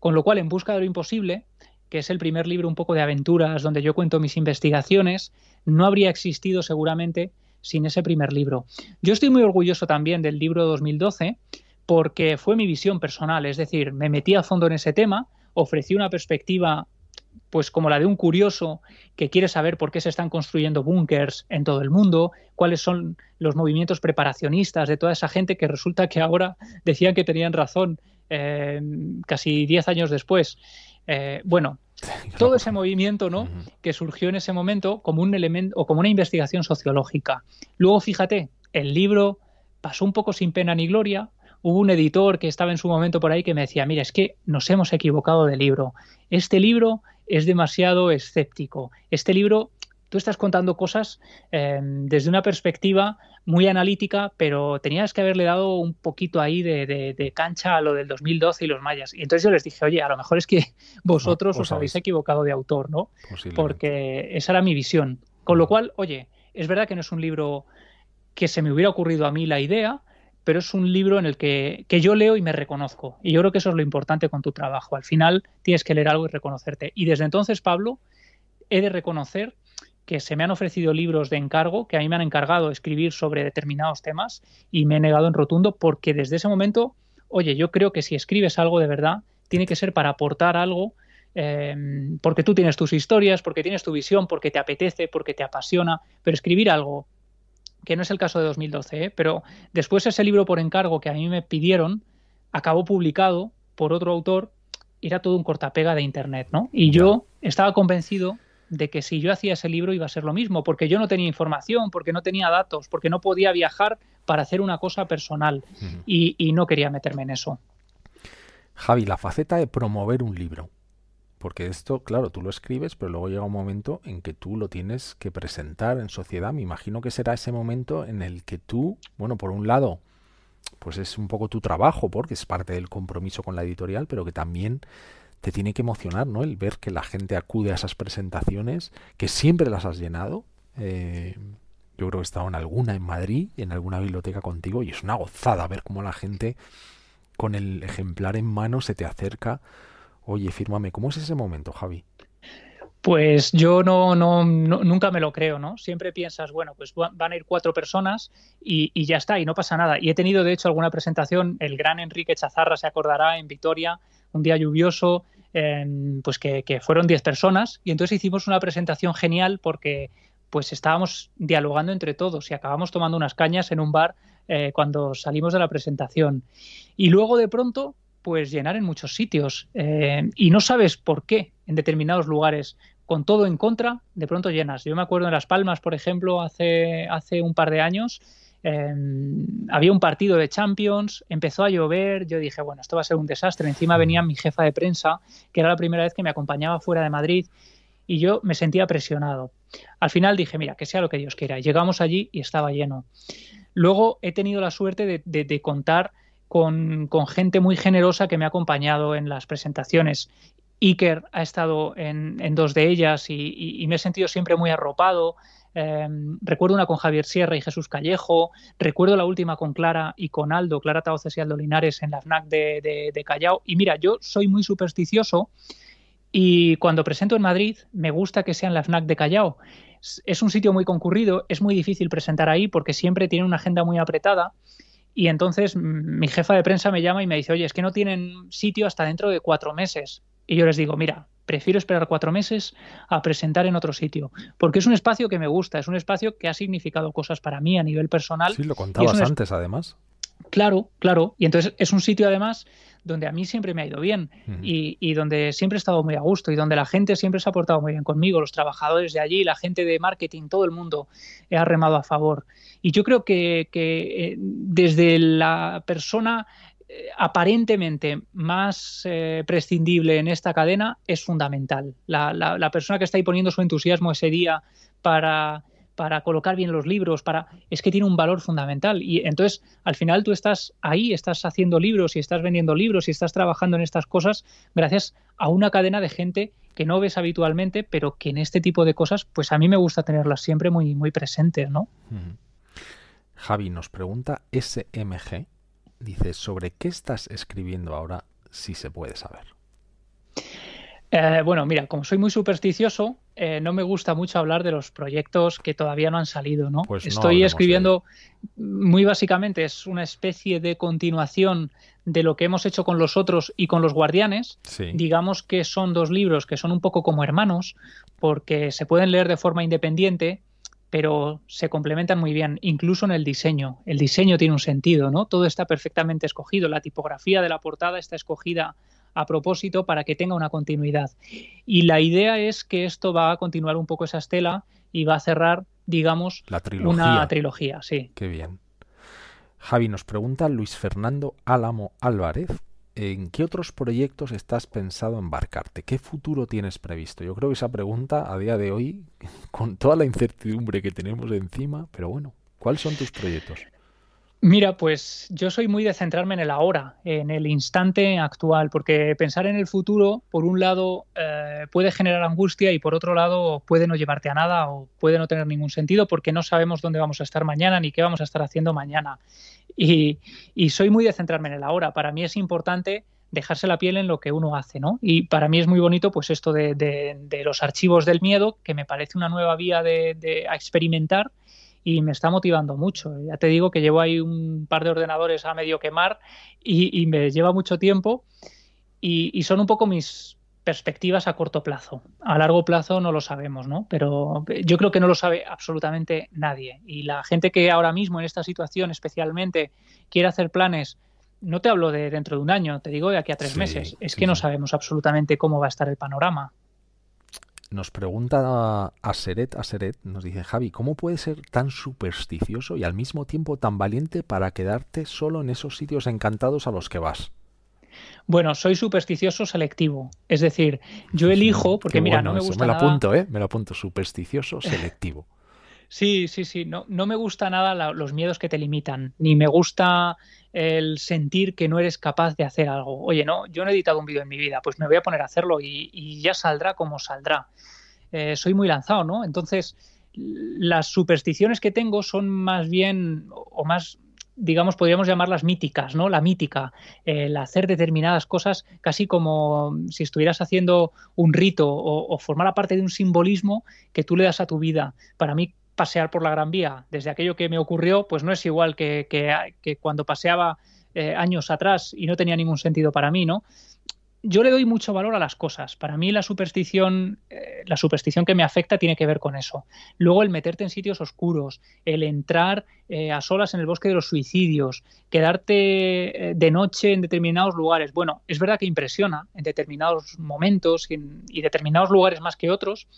Con lo cual, en busca de lo imposible, que es el primer libro un poco de aventuras donde yo cuento mis investigaciones, no habría existido seguramente sin ese primer libro. Yo estoy muy orgulloso también del libro 2012 porque fue mi visión personal, es decir, me metí a fondo en ese tema, ofrecí una perspectiva pues como la de un curioso que quiere saber por qué se están construyendo búnkers en todo el mundo, cuáles son los movimientos preparacionistas de toda esa gente que resulta que ahora decían que tenían razón eh, casi 10 años después. Eh, bueno, todo ese movimiento ¿no? que surgió en ese momento como un elemento o como una investigación sociológica. Luego, fíjate, el libro pasó un poco sin pena ni gloria. Hubo un editor que estaba en su momento por ahí que me decía, mira, es que nos hemos equivocado de libro. Este libro es demasiado escéptico. Este libro tú estás contando cosas eh, desde una perspectiva muy analítica, pero tenías que haberle dado un poquito ahí de, cancha a lo del 2012 y los mayas. Y entonces yo les dije, oye, a lo mejor es que [laughs] vosotros os habéis equivocado de autor, ¿no? Porque esa era mi visión. Con lo cual, oye, es verdad que no es un libro que se me hubiera ocurrido a mí la idea, pero es un libro en el que, que, yo leo y me reconozco. Y yo creo que eso es lo importante con tu trabajo. Al final tienes que leer algo y reconocerte. Y desde entonces, Pablo, he de reconocer que se me han ofrecido libros de encargo, que a mí me han encargado escribir sobre determinados temas y me he negado en rotundo porque desde ese momento, oye, yo creo que si escribes algo de verdad, tiene que ser para aportar algo, eh, porque tú tienes tus historias, porque tienes tu visión, porque te apetece, porque te apasiona, pero escribir algo, que no es el caso de 2012, ¿eh? pero después ese libro por encargo que a mí me pidieron, acabó publicado por otro autor era todo un cortapega de Internet, ¿no? Y yo estaba convencido de que si yo hacía ese libro iba a ser lo mismo, porque yo no tenía información, porque no tenía datos, porque no podía viajar para hacer una cosa personal y, y no quería meterme en eso. Javi, la faceta de promover un libro. Porque esto, claro, tú lo escribes, pero luego llega un momento en que tú lo tienes que presentar en sociedad. Me imagino que será ese momento en el que tú, bueno, por un lado, pues es un poco tu trabajo, porque es parte del compromiso con la editorial, pero que también te tiene que emocionar, ¿no? El ver que la gente acude a esas presentaciones, que siempre las has llenado. Eh, yo creo que he estado en alguna en Madrid, en alguna biblioteca contigo, y es una gozada ver cómo la gente con el ejemplar en mano se te acerca Oye, fírmame, ¿cómo es ese momento, Javi? Pues yo no, no, nunca me lo creo, ¿no? Siempre piensas, bueno, pues van a ir cuatro personas y, ya está, y no pasa nada. Y he tenido, de hecho, alguna presentación, el gran Enrique Chazarra se acordará en Vitoria, un día lluvioso, pues que, fueron diez personas, y entonces hicimos una presentación genial porque pues estábamos dialogando entre todos y acabamos tomando unas cañas en un bar eh, cuando salimos de la presentación. Y luego de pronto pues llenar en muchos sitios. Eh, y no sabes por qué en determinados lugares. Con todo en contra de pronto llenas. Yo me acuerdo en las Palmas por ejemplo hace hace un par de años em, había un partido de Champions empezó a llover yo dije bueno esto va a ser un desastre encima venía mi jefa de prensa que era la primera vez que me acompañaba fuera de Madrid y yo me sentía presionado. Al final dije mira que sea lo que Dios quiera llegamos allí y estaba lleno. Luego he tenido la suerte de contar con, gente muy generosa que me ha acompañado en las presentaciones. Iker ha estado en, dos de ellas y, me he sentido siempre muy arropado. Em, recuerdo una con Javier Sierra y Jesús Callejo. Recuerdo la última con Clara y con Aldo, Clara Taoces y Aldo Linares en la FNAC de, Callao. Y mira, yo soy muy supersticioso y cuando presento en Madrid me gusta que sea en la FNAC de Callao. Es un sitio muy concurrido, es muy difícil presentar ahí porque siempre tiene una agenda muy apretada y entonces mi jefa de prensa me llama y me dice, oye, es que no tienen sitio hasta dentro de cuatro meses. Y yo les digo, mira, prefiero esperar cuatro meses a presentar en otro sitio, porque es un espacio que me gusta, es un espacio que ha significado cosas para mí a nivel personal. Sí, lo contabas antes, además. Claro, claro. Y entonces es un sitio además donde a mí siempre me ha ido bien y, donde siempre he estado muy a gusto y donde la gente siempre se ha portado muy bien conmigo, los trabajadores de allí, la gente de marketing, todo el mundo ha remado a favor. Y yo creo que, eh, desde la persona eh, aparentemente más eh, prescindible en esta cadena es fundamental. la persona que está ahí poniendo su entusiasmo ese día para para colocar bien los libros, para es que tiene un valor fundamental y entonces al final tú estás ahí, estás haciendo libros y estás vendiendo libros y estás trabajando en estas cosas gracias a una cadena de gente que no ves habitualmente, pero que en este tipo de cosas pues a mí me gusta tenerlas siempre muy muy presentes, ¿no? Javi nos pregunta SMG dice, ¿sobre qué estás escribiendo ahora si se puede saber? Eh, bueno, mira, como soy muy supersticioso, eh, no me gusta mucho hablar de los proyectos que todavía no han salido, ¿no? Pues Estoy escribiendo, muy básicamente, es una especie de continuación de lo que hemos hecho con los otros y con los guardianes. Digamos que son dos libros que son un poco como hermanos, porque se pueden leer de forma independiente, pero se complementan muy bien, incluso en el diseño. El diseño tiene un sentido, ¿no? Todo está perfectamente escogido, la tipografía de la portada está escogida a propósito para que tenga una continuidad. Y la idea es que esto va a continuar un poco esa estela y va a cerrar, digamos, una trilogía. Sí. Qué bien. Javi nos pregunta Luis Fernando Álamo Álvarez. ¿En qué otros proyectos estás pensado embarcarte? ¿Qué futuro tienes previsto? Yo creo que esa pregunta a día de hoy, [laughs] con toda la incertidumbre que tenemos encima, pero bueno, ¿cuáles son tus proyectos? Mira, pues yo soy muy de centrarme en el ahora, en el instante actual, porque pensar en el futuro, por un lado, eh, puede generar angustia y por otro lado puede no llevarte a nada o puede no tener ningún sentido porque no sabemos dónde vamos a estar mañana ni qué vamos a estar haciendo mañana. Y, soy muy de centrarme en el ahora. Para mí es importante dejarse la piel en lo que uno hace, ¿no? Y para mí es muy bonito, pues esto de, los archivos del miedo, que me parece una nueva vía de, de experimentar y me está motivando mucho. Ya te digo que llevo ahí un par de ordenadores a medio quemar y, me lleva mucho tiempo y, son un poco mis perspectivas a corto plazo. A largo plazo no lo sabemos, ¿no? Pero yo creo que no lo sabe absolutamente nadie. Y la gente que ahora mismo en esta situación especialmente quiere hacer planes no te hablo de dentro de un año, te digo de aquí a tres meses. Es que no sabemos absolutamente cómo va a estar el panorama. Nos pregunta a Seret, a Seret, nos dice Javi, ¿cómo puedes ser tan supersticioso y al mismo tiempo tan valiente para quedarte solo en esos sitios encantados a los que vas? Bueno, soy supersticioso selectivo. Es decir, yo elijo, porque mira, no me gusta. Me lo apunto, ¿eh? Me lo apunto, supersticioso selectivo. Sí, sí, sí. No, no me gusta nada los miedos que te limitan, ni me gusta el sentir que no eres capaz de hacer algo. Oye, no, yo no he editado un vídeo en mi vida, pues me voy a poner a hacerlo y, ya saldrá como saldrá. Eh, soy muy lanzado, ¿no? Entonces, las supersticiones que tengo son más bien, o más, digamos, podríamos llamarlas míticas, ¿no? La mítica, el hacer determinadas cosas casi como si estuvieras haciendo un rito o, o formar parte de un simbolismo que tú le das a tu vida. Para mí, pasear por la Gran Vía desde aquello que me ocurrió, pues no es igual que, que, cuando paseaba eh, años atrás y no tenía ningún sentido para mí, ¿no? Yo le doy mucho valor a las cosas. Para mí la superstición, eh, la superstición que me afecta tiene que ver con eso. Luego el meterte en sitios oscuros, el entrar eh, a solas en el bosque de los suicidios, quedarte de noche en determinados lugares. Bueno, es verdad que impresiona en determinados momentos y determinados lugares más que otros,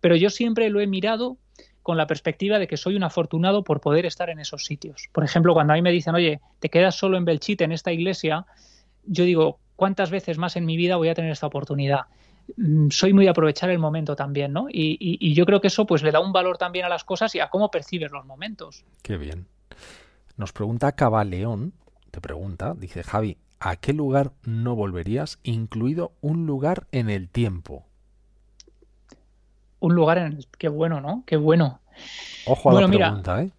pero yo siempre lo he mirado con la perspectiva de que soy un afortunado por poder estar en esos sitios. Por ejemplo, cuando a mí me dicen, oye, te quedas solo en Belchite, en esta iglesia, yo digo, ¿cuántas veces más en mi vida voy a tener esta oportunidad? Mm, soy muy de aprovechar el momento también, ¿no? Y, yo creo que eso pues le da un valor también a las cosas y a cómo percibes los momentos. Qué bien. Nos pregunta Cabaleón, te pregunta, dice Javi, ¿a qué lugar no volverías, incluido un lugar en el tiempo? Un lugar en el... Qué bueno, ¿no? Qué bueno. Ojo a la pregunta, ¿eh?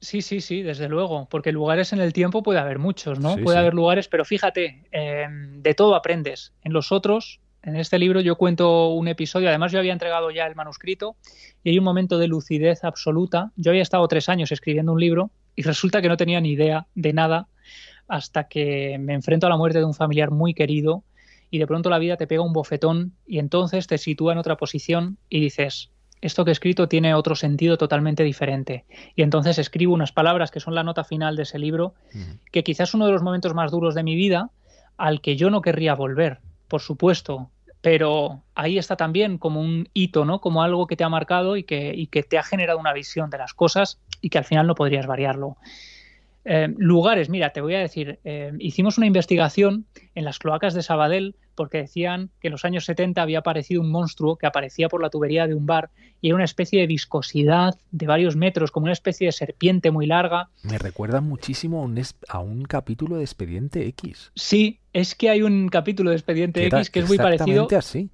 Sí, sí, sí, desde luego, porque lugares en el tiempo puede haber muchos, ¿no? puede haber lugares, pero fíjate, em, de todo aprendes. En los otros, en este libro yo cuento un episodio, además yo había entregado ya el manuscrito y hay un momento de lucidez absoluta. Yo había estado tres años escribiendo un libro y resulta que no tenía ni idea de nada hasta que me enfrento a la muerte de un familiar muy querido y de pronto la vida te pega un bofetón y entonces te sitúa en otra posición y dices, esto que he escrito tiene otro sentido totalmente diferente. Y entonces escribo unas palabras que son la nota final de ese libro, que quizás es uno de los momentos más duros de mi vida, al que yo no querría volver, por supuesto. Pero ahí está también como un hito, ¿no? Como algo que te ha marcado y que, y que te ha generado una visión de las cosas y que al final no podrías variarlo. Eh, lugares, mira, te voy a decir, eh, hicimos una investigación en las cloacas de Sabadell porque decían que en los años 70 había aparecido un monstruo que aparecía por la tubería de un bar y era una especie de viscosidad de varios metros, como una especie de serpiente muy larga. Me recuerda muchísimo a un, capítulo de Expediente X. Sí, es que hay un capítulo de Expediente X que es muy parecido. así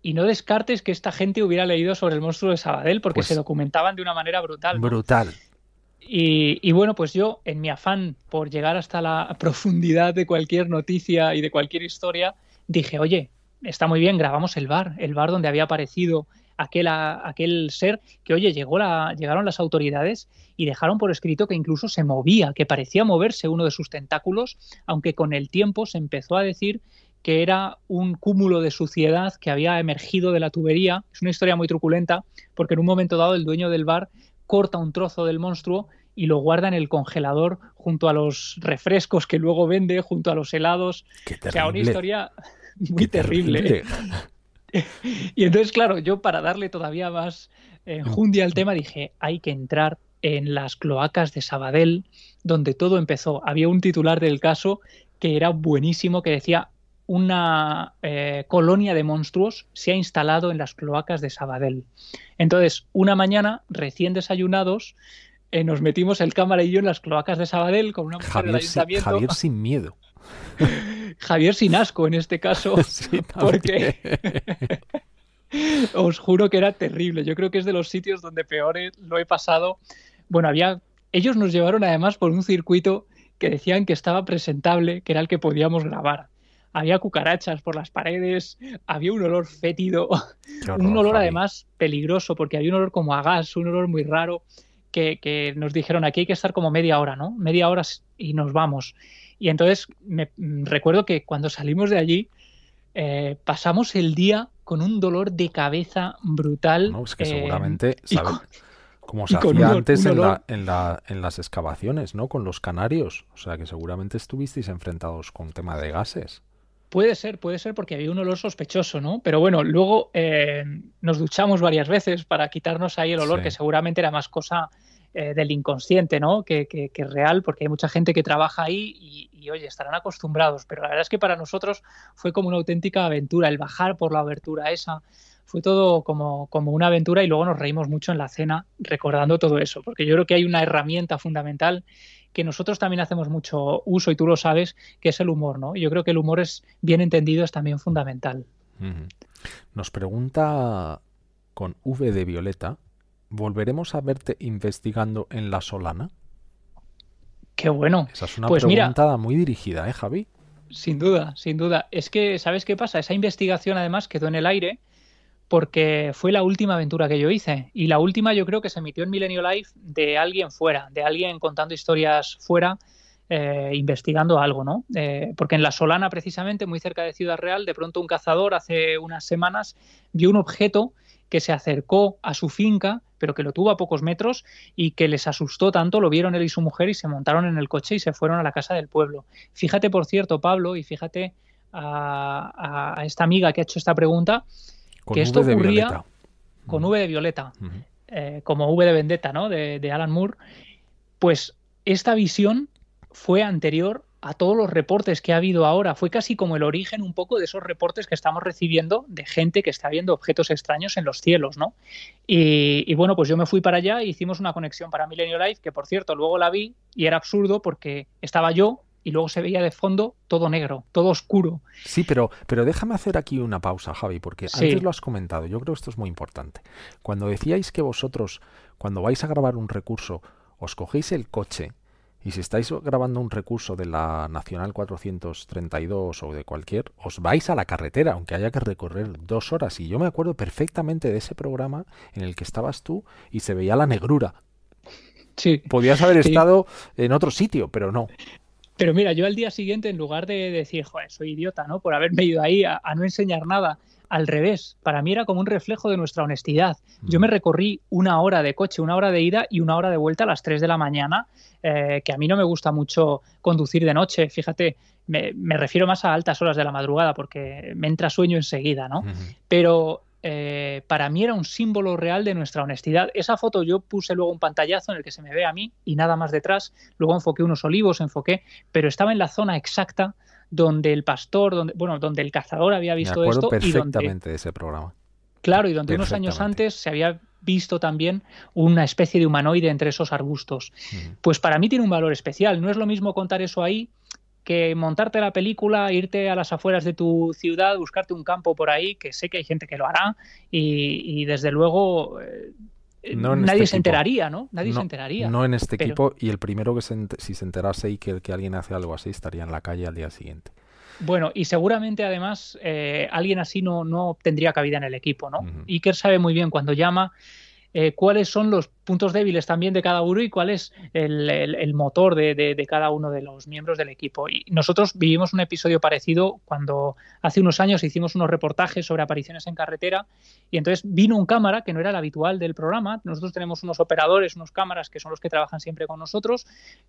y no descartes que esta gente hubiera leído sobre el monstruo de Sabadell porque pues se documentaban de una manera brutal. Brutal. Y, bueno, pues yo, en mi afán por llegar hasta la [laughs] profundidad de cualquier noticia y de cualquier historia, dije, oye, está muy bien, grabamos el bar, el bar donde había aparecido aquel, aquel ser que, oye, llegaron las autoridades y dejaron por escrito que incluso se movía, que parecía moverse uno de sus tentáculos, aunque con el tiempo se empezó a decir que era un cúmulo de suciedad que había emergido de la tubería. Es una historia muy truculenta, porque en un momento dado el dueño del bar corta un trozo del monstruo y lo guarda en el congelador junto a los refrescos que luego vende, junto a los helados. o sea, una historia muy terrible. [laughs] y entonces, claro, yo para darle todavía más enjundia al tema dije, hay que entrar en las cloacas de Sabadell, donde todo empezó. Había un titular del caso que era buenísimo, que decía, una eh, colonia de monstruos se ha instalado en las cloacas de Sabadell. Entonces, una mañana, recién desayunados, eh, nos metimos el cámara y yo en las cloacas de Sabadell con una mujer Javier del ayuntamiento. Javier sin miedo. [laughs] Javier sin asco en este caso, [laughs] porque [laughs] os juro que era terrible. Yo creo que es de los sitios donde peor lo he pasado. Bueno, había ellos nos llevaron además por un circuito que decían que estaba presentable, que era el que podíamos grabar había cucarachas por las paredes, había un olor fétido, un olor además peligroso, porque había un olor como a gas, un olor muy raro, que, nos dijeron aquí hay que estar como media hora, ¿no? Media hora y nos vamos. Y entonces me mm, recuerdo que cuando salimos de allí, eh, pasamos el día con un dolor de cabeza brutal. No, es que eh, seguramente Como se hacía antes en, la, en, la, en, las excavaciones, ¿no? Con los canarios. O sea que seguramente estuvisteis enfrentados con tema de gases. Puede ser, puede ser porque había un olor sospechoso, ¿no? Pero bueno, luego eh, nos duchamos varias veces para quitarnos ahí el olor, que seguramente era más cosa eh, del inconsciente, ¿no? Que, que, que, real, porque hay mucha gente que trabaja ahí y, y, oye, estarán acostumbrados. Pero la verdad es que para nosotros fue como una auténtica aventura, el bajar por la abertura esa fue todo como, como una aventura y luego nos reímos mucho en la cena recordando todo eso, porque yo creo que hay una herramienta fundamental que nosotros también hacemos mucho uso y tú lo sabes, que es el humor, ¿no? Yo creo que el humor es bien entendido, es también fundamental. Nos pregunta con V de Violeta, ¿volveremos a verte investigando en La Solana? Qué bueno. Esa es una pues pregunta muy dirigida, ¿eh, Javi? Sin duda, sin duda. Es que, ¿sabes qué pasa? Esa investigación además quedó en el aire porque fue la última aventura que yo hice. Y la última yo creo que se emitió en Milenio Live de alguien fuera, de alguien contando historias fuera, eh, investigando algo, ¿no? Eh, porque en La Solana, precisamente, muy cerca de Ciudad Real, de pronto un cazador hace unas semanas vio un objeto que se acercó a su finca, pero que lo tuvo a pocos metros y que les asustó tanto, lo vieron él y su mujer y se montaron en el coche y se fueron a la casa del pueblo. Fíjate, por cierto, Pablo, y fíjate a esta amiga que ha hecho esta pregunta, con que esto v de ocurría Violeta. con V de Violeta, eh, como V de Vendetta, ¿no? De, de, Alan Moore, pues esta visión fue anterior a todos los reportes que ha habido ahora. Fue casi como el origen un poco de esos reportes que estamos recibiendo de gente que está viendo objetos extraños en los cielos, ¿no? Y, y bueno, pues yo me fui para allá e hicimos una conexión para Milenio Live, que por cierto luego la vi y era absurdo porque estaba yo y luego se veía de fondo todo negro, todo oscuro. Sí, pero, pero déjame hacer aquí una pausa, Javi, porque Sí. antes lo has comentado, yo creo que esto es muy importante. Cuando decíais que vosotros, cuando vais a grabar un recurso, os cogéis el coche y si estáis grabando un recurso de la Nacional 432 o de cualquier, os vais a la carretera, aunque haya que recorrer dos horas. Y yo me acuerdo perfectamente de ese programa en el que estabas tú y se veía la negrura. Sí. Podías haber Sí. estado en otro sitio, pero no. Pero mira, yo al día siguiente, en lugar de decir, joder, soy idiota, ¿no? Por haberme ido ahí a, a no enseñar nada, al revés, para mí era como un reflejo de nuestra honestidad. Yo me recorrí una hora de coche, una hora de ida y una hora de vuelta a las 3 de la mañana, eh, que a mí no me gusta mucho conducir de noche, fíjate, me, me refiero más a altas horas de la madrugada porque me entra sueño enseguida, ¿no? Pero eh, para mí era un símbolo real de nuestra honestidad. Esa foto yo puse luego un pantallazo en el que se me ve a mí y nada más detrás. Luego enfoqué unos olivos, enfoqué, pero estaba en la zona exacta donde el pastor, donde, bueno, donde el cazador había Me visto acuerdo esto y donde, de ese programa. claro, y donde unos años antes se había visto también una especie de humanoide entre esos arbustos. Pues para mí tiene un valor especial. No es lo mismo contar eso ahí que montarte la película, irte a las afueras de tu ciudad, buscarte un campo por ahí, que sé que hay gente que lo hará y, y desde luego eh, No nadie este se equipo. enteraría, ¿no? Nadie no, se enteraría. no en este Pero- equipo y el primero que se si se enterase y que, que alguien hace algo así estaría en la calle al día siguiente. Bueno, y seguramente además eh, alguien así no, no tendría cabida en el equipo, ¿no? Ujú. Iker sabe muy bien cuando llama eh, cuáles son los puntos débiles también de cada uno y cuál es el, motor de, de- de cada uno de los miembros del equipo. Y nosotros vivimos un episodio parecido cuando hace unos años hicimos unos reportajes sobre apariciones en carretera y entonces vino un cámara que no era el habitual del programa. Nosotros tenemos unos operadores, unos cámaras que son los que trabajan siempre con nosotros,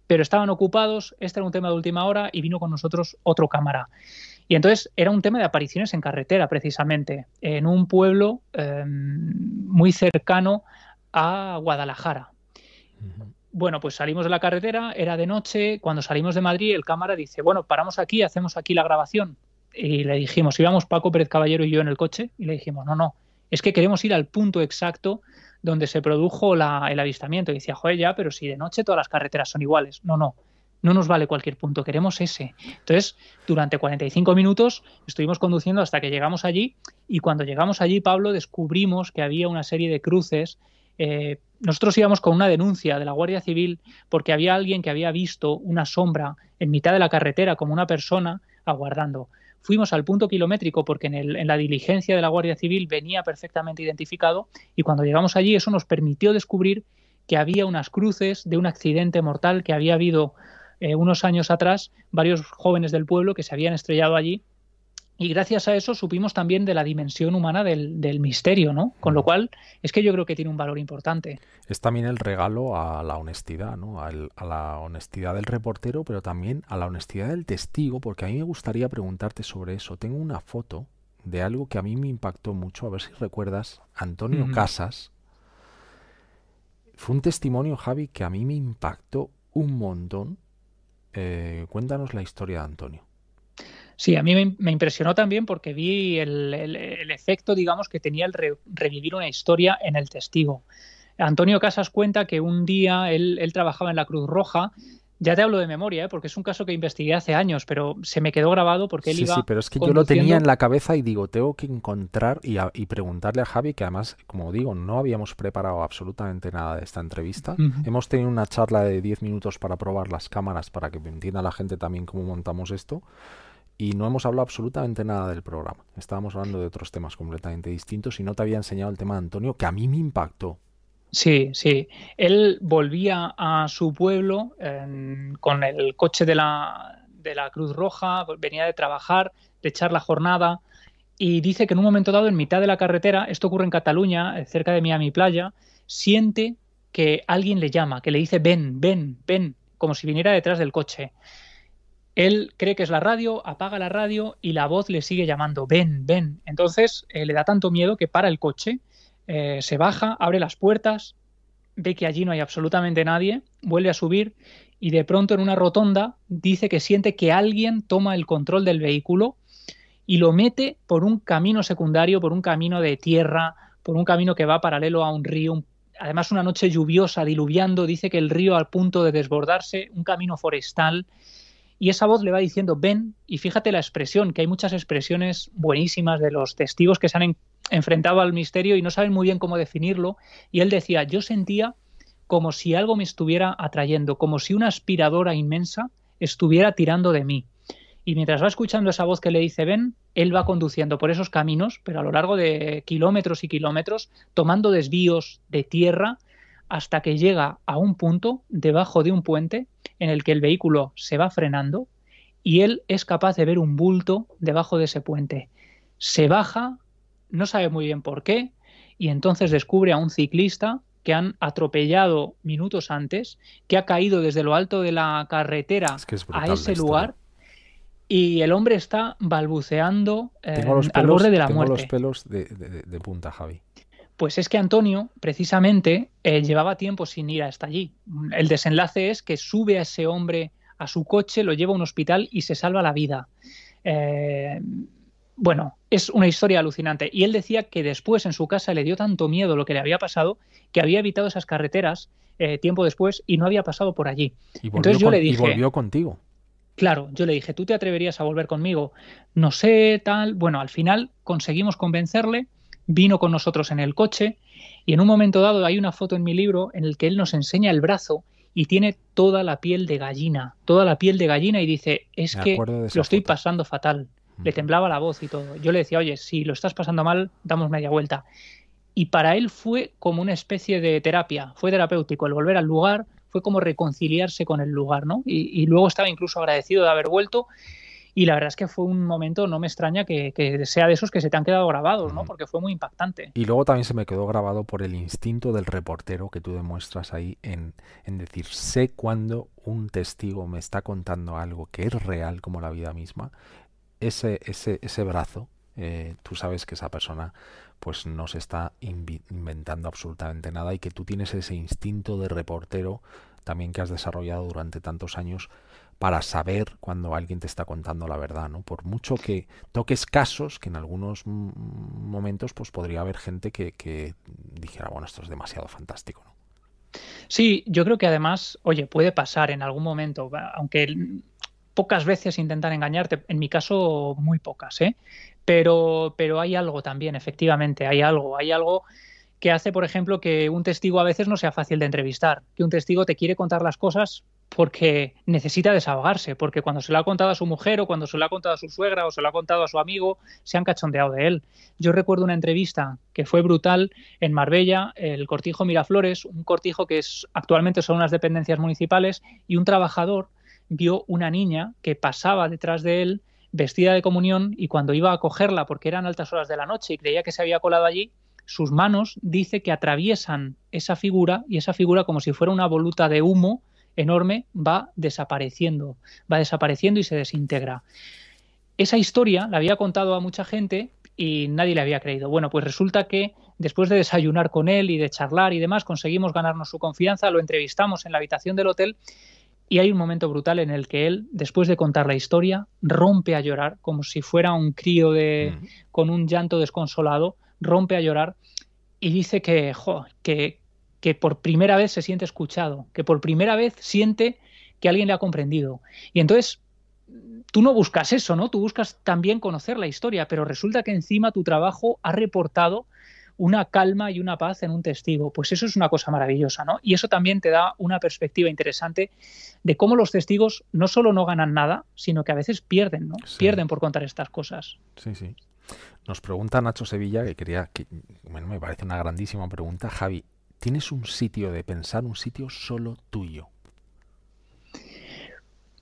pero estaban ocupados, este era un tema de última hora y vino con nosotros otro cámara. Y entonces era un tema de apariciones en carretera, precisamente, en un pueblo eh, muy cercano a Guadalajara. Bueno, pues salimos de la carretera, era de noche, cuando salimos de Madrid el cámara dice, bueno, paramos aquí, hacemos aquí la grabación. Y le dijimos, íbamos Paco Pérez Caballero y yo en el coche, y le dijimos, no, no, es que queremos ir al punto exacto donde se produjo la- el avistamiento. Y decía, joder, ya, pero si de noche todas las carreteras son iguales. No, no, no nos vale cualquier punto, queremos ese. Entonces, durante 45 minutos estuvimos conduciendo hasta que llegamos allí y cuando llegamos allí, Pablo, descubrimos que había una serie de cruces. Eh, nosotros íbamos con una denuncia de la Guardia Civil porque había alguien que había visto una sombra en mitad de la carretera como una persona aguardando. Fuimos al punto kilométrico porque en, el- en la diligencia de la Guardia Civil venía perfectamente identificado y cuando llegamos allí eso nos permitió descubrir que había unas cruces de un accidente mortal que había habido eh, unos años atrás, varios jóvenes del pueblo que se habían estrellado allí y gracias a eso supimos también de la dimensión humana del, misterio, ¿no? Con lo cual es que yo creo que tiene un valor importante. Es también el regalo a la honestidad, ¿no? a la honestidad del reportero, pero también a la honestidad del testigo, porque a mí me gustaría preguntarte sobre eso. Tengo una foto de algo que a mí me impactó mucho, a ver si recuerdas, Antonio Casas. Fue un testimonio, Javi, que a mí me impactó un montón. Eh, cuéntanos la historia de Antonio. Sí, a mí me, impresionó también porque vi el, efecto, digamos, que tenía el revivir una historia en el testigo. Antonio Casas cuenta que un día él, trabajaba en la Cruz Roja ya te hablo de memoria, ¿eh? porque es un caso que investigué hace años, pero se me quedó grabado porque él sí, iba. Sí, pero es que yo lo tenía en la cabeza y digo, tengo que encontrar y, preguntarle a Javi, que además, como digo, no habíamos preparado absolutamente nada de esta entrevista. Hemos tenido una charla de 10 minutos para probar las cámaras, para que entienda la gente también cómo montamos esto y no hemos hablado absolutamente nada del programa. Estábamos hablando de otros temas completamente distintos y no te había enseñado el tema de Antonio, que a mí me impactó. Sí, sí. Él volvía a su pueblo con el coche de la, de la Cruz Roja, venía de trabajar, de echar la jornada y dice que en un momento dado, en mitad de la carretera, esto ocurre en Cataluña, eh, cerca de Miami Playa, siente que alguien le llama, que le dice ven, ven, ven, como si viniera detrás del coche. Él cree que es la radio, apaga la radio y la voz le sigue llamando, ven, ven. Entonces eh, le da tanto miedo que para el coche, eh, se baja, abre las puertas, ve que allí no hay absolutamente nadie, vuelve a subir y de pronto en una rotonda dice que siente que alguien toma el control del vehículo y lo mete por un camino secundario, por un camino de tierra, por un camino que va paralelo a un río, además una noche lluviosa, diluviando, dice que el río al punto de desbordarse, un camino forestal y esa voz le va diciendo ven y fíjate la expresión, que hay muchas expresiones buenísimas de los testigos que se han enfrentado al misterio y no saben muy bien cómo definirlo y él decía, yo sentía como si algo me estuviera atrayendo, como si una aspiradora inmensa estuviera tirando de mí. Y mientras va escuchando esa voz que le dice ven, él va conduciendo por esos caminos, pero a lo largo de kilómetros y kilómetros, tomando desvíos de tierra hasta que llega a un punto debajo de un puente en el que el vehículo se va frenando y él es capaz de ver un bulto debajo de ese puente. Se baja, no sabe muy bien por qué, y entonces descubre a un ciclista que han atropellado minutos antes, que ha caído desde lo alto de la carretera a ese lugar. Y el hombre está balbuceando al borde de la tengo muerte. los pelos de, de punta, Javi. Pues es que Antonio, precisamente, eh, llevaba tiempo sin ir hasta allí. El desenlace es que sube a ese hombre a su coche, lo lleva a un hospital y se salva la vida. Eh, bueno, es una historia alucinante. Y él decía que después en su casa le dio tanto miedo lo que le había pasado que había evitado esas carreteras eh, tiempo después y no había pasado por allí. Entonces yo le dije. Y volvió contigo. Claro, yo le dije, ¿tú te atreverías a volver conmigo? No sé, tal. Bueno, al final conseguimos convencerle vino con nosotros en el coche y en un momento dado hay una foto en mi libro en el que él nos enseña el brazo y tiene toda la piel de gallina, toda la piel de gallina y dice, es que lo estoy pasando fatal. Le temblaba la voz y todo. Yo le decía, oye, si lo estás pasando mal, damos media vuelta. Y para él fue como una especie de terapia, fue terapéutico. El volver al lugar fue como reconciliarse con el lugar, ¿no? Y, y luego estaba incluso agradecido de haber vuelto y la verdad es que fue un momento, no me extraña que, sea de esos que se te han quedado grabados, ¿no? Porque fue muy impactante. Y luego también se me quedó grabado por el instinto del reportero que tú demuestras ahí en, en decir, sé cuando un testigo me está contando algo que es real como la vida misma, ese, ese, ese brazo, eh, tú sabes que esa persona pues no se está inventando absolutamente nada y que tú tienes ese instinto de reportero también que has desarrollado durante tantos años para saber cuando alguien te está contando la verdad, ¿no? Por mucho que toques casos que en algunos momentos pues podría haber gente que, dijera, bueno, esto es demasiado fantástico, ¿no? Sí, yo creo que además, oye, puede pasar en algún momento, aunque pocas veces intentan engañarte, en mi caso muy pocas, ¿eh? Pero, pero hay algo también, efectivamente, hay algo, hay algo que hace, por ejemplo, que un testigo a veces no sea fácil de entrevistar, que un testigo te quiere contar las cosas porque necesita desahogarse, porque cuando se lo ha contado a su mujer o cuando se lo ha contado a su suegra o se lo ha contado a su amigo, se han cachondeado de él. Yo recuerdo una entrevista que fue brutal en Marbella, el cortijo Miraflores, un cortijo que es, actualmente son unas dependencias municipales, y un trabajador vio una niña que pasaba detrás de él vestida de comunión y cuando iba a cogerla porque eran altas horas de la noche y creía que se había colado allí, sus manos dice que atraviesan esa figura y esa figura como si fuera una voluta de humo enorme va desapareciendo, va desapareciendo y se desintegra. Esa historia la había contado a mucha gente y nadie le había creído. Bueno, pues resulta que después de desayunar con él y de charlar y demás, conseguimos ganarnos su confianza, lo entrevistamos en la habitación del hotel y hay un momento brutal en el que él, después de contar la historia, rompe a llorar como si fuera un crío de, con un llanto desconsolado, rompe a llorar y dice que, que, que por primera vez se siente escuchado, que por primera vez siente que alguien le ha comprendido. Y entonces tú no buscas eso, ¿no? Tú buscas también conocer la historia, pero resulta que encima tu trabajo ha reportado una calma y una paz en un testigo. Pues eso es una cosa maravillosa, ¿no? Y eso también te da una perspectiva interesante de cómo los testigos no solo no ganan nada, sino que a veces pierden, ¿no? Pierden por contar estas cosas. Sí, sí. Nos pregunta Nacho Sevilla, que quería, que bueno, me parece una grandísima pregunta. Javi, ¿tienes un sitio de pensar, un sitio solo tuyo?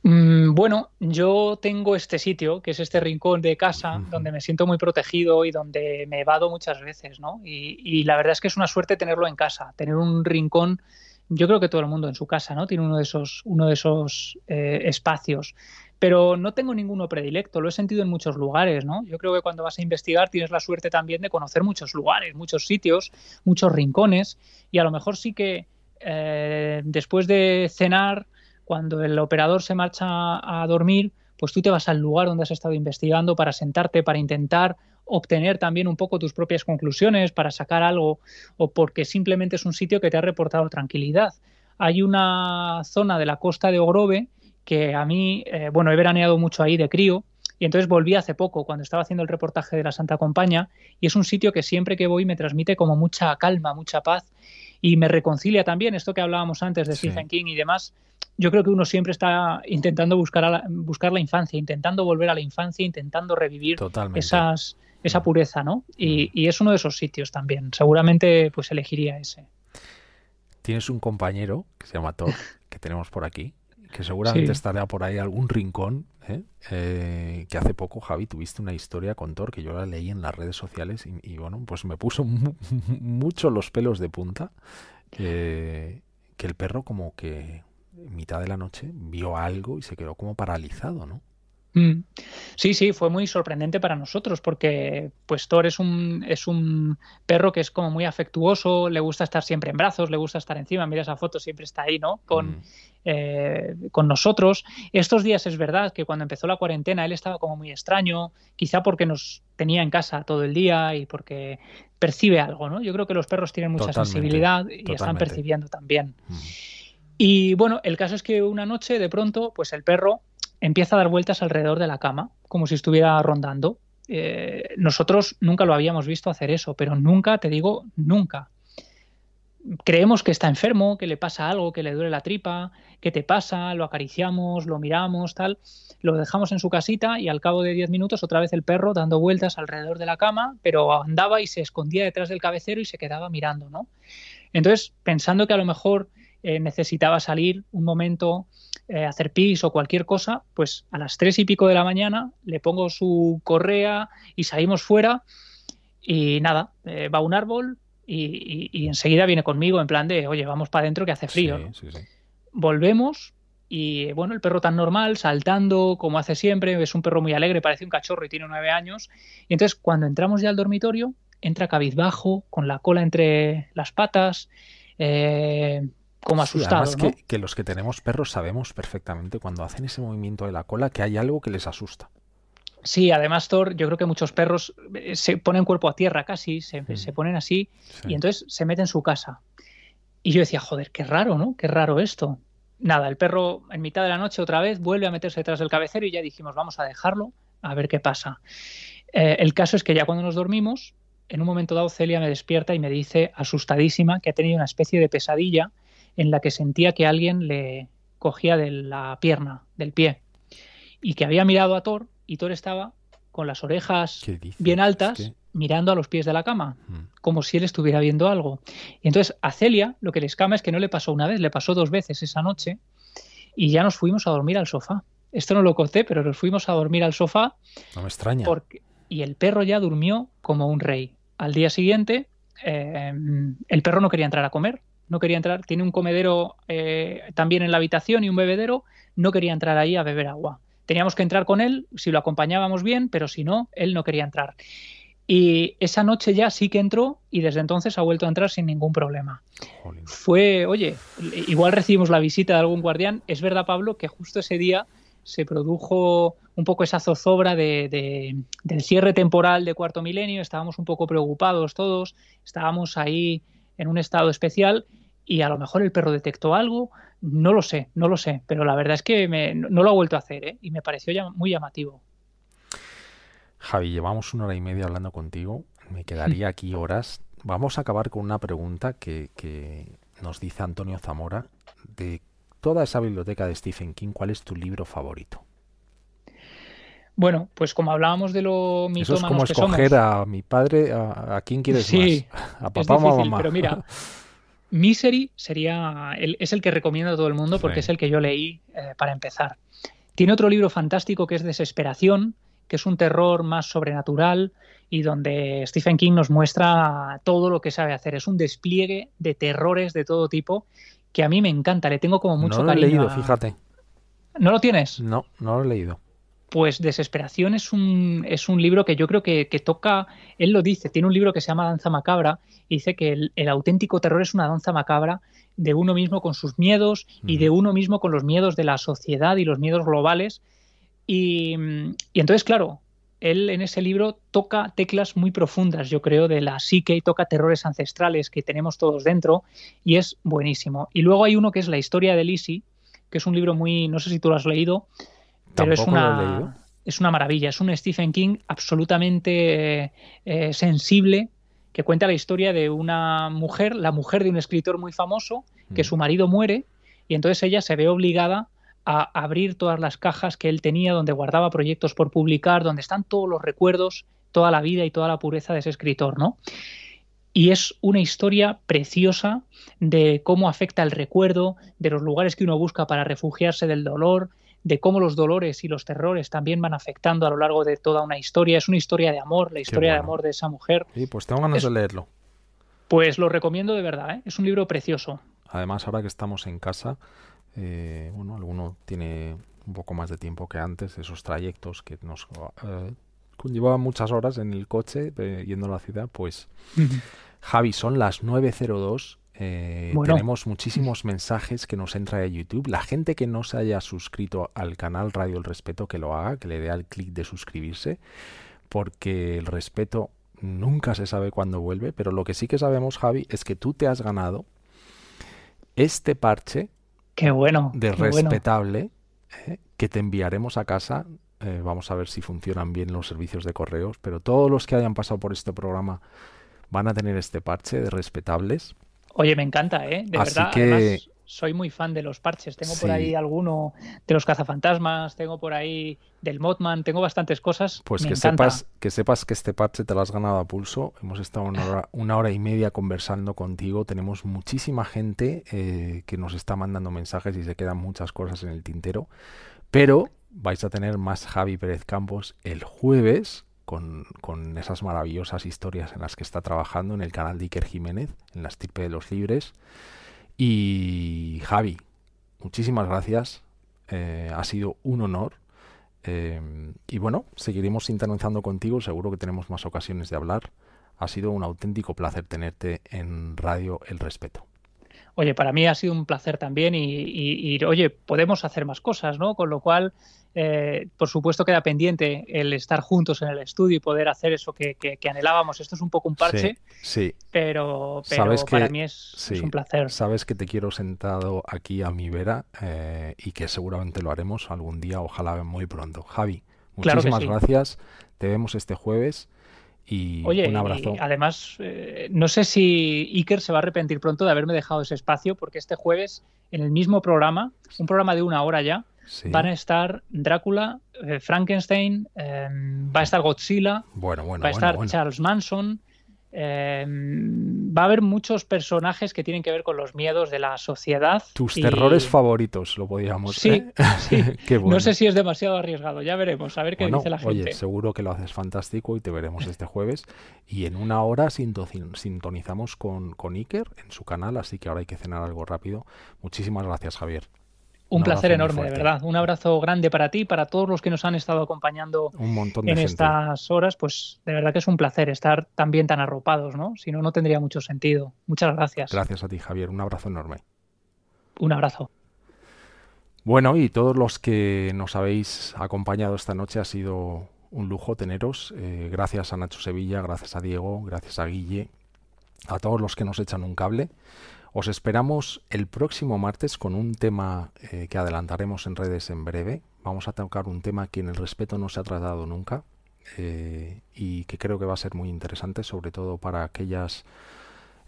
Mm, bueno, yo tengo este sitio, que es este rincón de casa, donde me siento muy protegido y donde me evado muchas veces, ¿no? Y, la verdad es que es una suerte tenerlo en casa, tener un rincón. Yo creo que todo el mundo en su casa, ¿no? Tiene uno de esos, uno de esos eh, espacios. Pero no tengo ninguno predilecto, lo he sentido en muchos lugares, ¿no? Yo creo que cuando vas a investigar tienes la suerte también de conocer muchos lugares, muchos sitios, muchos rincones, y a lo mejor sí que eh, después de cenar cuando el operador se marcha a dormir, pues tú te vas al lugar donde has estado investigando para sentarte, para intentar obtener también un poco tus propias conclusiones, para sacar algo, o porque simplemente es un sitio que te ha reportado tranquilidad. Hay una zona de la costa de Ogrove que a mí, eh, bueno, he veraneado mucho ahí de crío, y entonces volví hace poco, cuando estaba haciendo el reportaje de la Santa Compaña, y es un sitio que siempre que voy me transmite como mucha calma, mucha paz, y me reconcilia también esto que hablábamos antes de Stephen King y demás, yo creo que uno siempre está intentando buscar, la, buscar la infancia, intentando volver a la infancia, intentando revivir esas, esa mm. pureza, ¿no? Mm. Y, es uno de esos sitios también. Seguramente pues elegiría ese. Tienes un compañero que se llama Thor, [laughs] que tenemos por aquí, que seguramente estará por ahí algún rincón, ¿eh? Eh, que hace poco, Javi, tuviste una historia con Thor que yo la leí en las redes sociales y, bueno, pues me puso [laughs] mucho los pelos de punta, eh, que el perro como que mitad de la noche vio algo y se quedó como paralizado, ¿no? Mm. Sí, sí, fue muy sorprendente para nosotros porque pues Thor es un, es un perro que es como muy afectuoso, le gusta estar siempre en brazos, le gusta estar encima, mira esa foto, siempre está ahí, ¿no? Con, mm. eh, con nosotros. Estos días es verdad que cuando empezó la cuarentena él estaba como muy extraño, quizá porque nos tenía en casa todo el día y porque percibe algo, ¿no? Yo creo que los perros tienen mucha sensibilidad y están percibiendo también. Mm. Y bueno, el caso es que una noche de pronto, pues el perro empieza a dar vueltas alrededor de la cama, como si estuviera rondando. Eh, nosotros nunca lo habíamos visto hacer eso, pero nunca, te digo, nunca. Creemos que está enfermo, que le pasa algo, que le duele la tripa, que te pasa, lo acariciamos, lo miramos, tal. Lo dejamos en su casita y al cabo de 10 minutos otra vez el perro dando vueltas alrededor de la cama, pero andaba y se escondía detrás del cabecero y se quedaba mirando, ¿no? Entonces, pensando que a lo mejor eh, necesitaba salir un momento, eh, hacer pis o cualquier cosa, pues a las tres y pico de la mañana le pongo su correa y salimos fuera y nada, eh, va a un árbol y, enseguida viene conmigo en plan de, oye, vamos para adentro que hace frío. Volvemos y bueno, el perro tan normal, saltando como hace siempre, es un perro muy alegre, parece un cachorro y tiene nueve años. Y entonces cuando entramos ya al dormitorio, entra cabizbajo, con la cola entre las patas, eh, como asustado. que, los que tenemos perros sabemos perfectamente cuando hacen ese movimiento de la cola que hay algo que les asusta. Sí, además, Thor, yo creo que muchos perros eh, se ponen cuerpo a tierra casi, se, mm. ponen así y entonces se meten en su casa. Y yo decía, joder, qué raro, ¿no? Qué raro esto. Nada, el perro en mitad de la noche otra vez vuelve a meterse detrás del cabecero y ya dijimos, vamos a dejarlo, a ver qué pasa. Eh, el caso es que ya cuando nos dormimos, en un momento dado Celia me despierta y me dice, asustadísima, que ha tenido una especie de pesadilla en la que sentía que alguien le cogía de la pierna, del pie, y que había mirado a Thor y Thor estaba con las orejas bien altas mirando a los pies de la cama, mm. como si él estuviera viendo algo. Y entonces a Celia lo que le escama es que no le pasó una vez, le pasó dos veces esa noche y ya nos fuimos a dormir al sofá. esto no lo conté, pero nos fuimos a dormir al sofá. No me extraña. y el perro ya durmió como un rey. Al día siguiente, eh, el perro no quería entrar a comer, no quería entrar, tiene un comedero eh, también en la habitación y un bebedero, no quería entrar ahí a beber agua. Teníamos que entrar con él, si lo acompañábamos bien, pero si no, él no quería entrar. Y esa noche ya sí que entró y desde entonces ha vuelto a entrar sin ningún problema. Fue, oye, igual recibimos la visita de algún guardián. Es verdad, Pablo, que justo ese día se produjo un poco esa zozobra de, del cierre temporal de cuarto milenio. Estábamos un poco preocupados todos, estábamos ahí en un estado especial y a lo mejor el perro detectó algo. No lo sé, no lo sé, pero la verdad es que no, lo ha vuelto a hacer ¿eh? y me pareció ya muy llamativo. Javi, llevamos una hora y media hablando contigo. Me quedaría aquí [laughs] horas. Vamos a acabar con una pregunta que, nos dice Antonio Zamora. De toda esa biblioteca de Stephen King, ¿cuál es tu libro favorito? Bueno, pues como hablábamos de lo Eso es como escoger a mi padre, a, quién quieres sí, más, [laughs] a papá o a mamá. Pero mira, [laughs] Misery sería es el que recomiendo a todo el mundo porque es el que yo leí eh, para empezar. Tiene otro libro fantástico que es Desesperación, que es un terror más sobrenatural y donde Stephen King nos muestra todo lo que sabe hacer. Es un despliegue de terrores de todo tipo que a mí me encanta, le tengo como mucho no lo he leído, fíjate. ¿No lo tienes? No, no lo he leído. Pues Desesperación es un, es un libro que yo creo que, toca, él lo dice, tiene un libro que se llama Danza Macabra y dice que el, el auténtico terror es una danza macabra de uno mismo con sus miedos y de uno mismo con los miedos de la sociedad y los miedos globales y, entonces, claro, él en ese libro toca teclas muy profundas, yo creo, de la psique y toca terrores ancestrales que tenemos todos dentro y es buenísimo. Y luego hay uno que es La historia de Lizzie, que es un libro muy, no sé si tú lo has leído, pero es una, es una maravilla. Es un Stephen King absolutamente eh, sensible que cuenta la historia de una mujer, la mujer de un escritor muy famoso, que mm. su marido muere y entonces ella se ve obligada a abrir todas las cajas que él tenía, donde guardaba proyectos por publicar, donde están todos los recuerdos, toda la vida y toda la pureza de ese escritor, ¿no? Y es una historia preciosa de cómo afecta el recuerdo, de los lugares que uno busca para refugiarse del dolor, de cómo los dolores y los terrores también van afectando a lo largo de toda una historia. Es una historia de amor, la historia de amor de esa mujer. Sí, pues tengo ganas de leerlo. Pues lo recomiendo de verdad, ¿eh? es un libro precioso. Además, ahora que estamos en casa, eh, bueno, alguno tiene un poco más de tiempo que antes, esos trayectos que nos eh, conllevaban muchas horas en el coche eh, yendo a la ciudad, pues Javi, son las 9.02. Eh, Tenemos muchísimos mensajes que nos entra de YouTube. La gente que no se haya suscrito al canal Radio El Respeto, que lo haga, que le dé al clic de suscribirse, porque el respeto nunca se sabe cuándo vuelve, pero lo que sí que sabemos, Javi, es que tú te has ganado este parche Qué bueno. De respetable eh, que te enviaremos a casa. Eh, vamos a ver si funcionan bien los servicios de correos, pero todos los que hayan pasado por este programa van a tener este parche de respetables. Oye, me encanta, ¿eh? De verdad. Que soy muy fan de los parches. Tengo por ahí alguno de los cazafantasmas, tengo por ahí del Mothman, tengo bastantes cosas. Pues que sepas, que sepas que este parche te lo has ganado a pulso. Hemos estado una hora, y media conversando contigo. Tenemos muchísima gente eh, que nos está mandando mensajes y se quedan muchas cosas en el tintero. Pero vais a tener más Javi Pérez Campos el jueves con, con, esas maravillosas historias en las que está trabajando en el canal de Iker Jiménez, en la estirpe de los libres. Y Javi, muchísimas gracias. Eh, ha sido un honor. Eh, y bueno, seguiremos sintonizando contigo. Seguro que tenemos más ocasiones de hablar. Ha sido un auténtico placer tenerte en Radio El Respeto. Oye, para mí ha sido un placer también y, y oye, podemos hacer más cosas, ¿no? Con lo cual, eh, por supuesto queda pendiente el estar juntos en el estudio y poder hacer eso que, anhelábamos. Esto es un poco un parche, sí, pero, para mí es, un placer. Sabes que te quiero sentado aquí a mi vera eh, y que seguramente lo haremos algún día, ojalá muy pronto. Javi, muchísimas gracias. Te vemos este jueves. Y un abrazo. además, eh, no sé si Iker se va a arrepentir pronto de haberme dejado ese espacio, porque este jueves, en el mismo programa, un programa de una hora ya, Van a estar Drácula, eh, Frankenstein, em, va a estar Godzilla, bueno, bueno, va a estar Charles Manson. Eh, va a haber muchos personajes que tienen que ver con los miedos de la sociedad. Tus terrores favoritos, lo podríamos. Sí, ¿eh? sí. [laughs] No sé si es demasiado arriesgado, ya veremos, a ver qué dice la gente. Oye, seguro que lo haces fantástico y te veremos este jueves. Y en una hora sintonizamos con, con Iker en su canal, así que ahora hay que cenar algo rápido. Muchísimas gracias, Javier. Un, placer enorme, de verdad. Un abrazo grande para ti, para todos los que nos han estado acompañando en estas horas. Pues de verdad que es un placer estar también tan arropados, ¿no? Si no, no tendría mucho sentido. Muchas gracias. Gracias a ti, Javier. Un abrazo enorme. Un abrazo. Bueno, y todos los que nos habéis acompañado esta noche ha sido un lujo teneros. Eh, gracias a Nacho Sevilla, gracias a Diego, gracias a Guille, a todos los que nos echan un cable. Os esperamos el próximo martes con un tema eh, que adelantaremos en redes en breve. Vamos a tocar un tema que en el respeto no se ha tratado nunca eh, y que creo que va a ser muy interesante, sobre todo para aquellas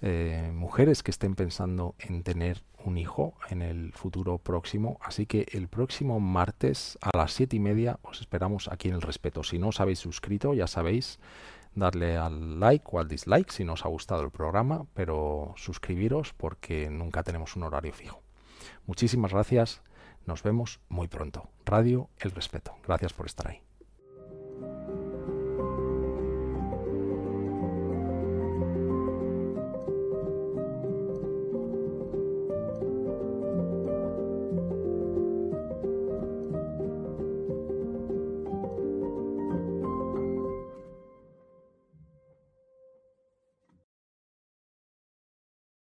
eh, mujeres que estén pensando en tener un hijo en el futuro próximo. Así que el próximo martes a las siete y media os esperamos aquí en el respeto. Si no os habéis suscrito, ya sabéis darle al like o al dislike si no os ha gustado el programa, pero suscribiros porque nunca tenemos un horario fijo. Muchísimas gracias, nos vemos muy pronto. Radio El Respeto. Gracias por estar ahí.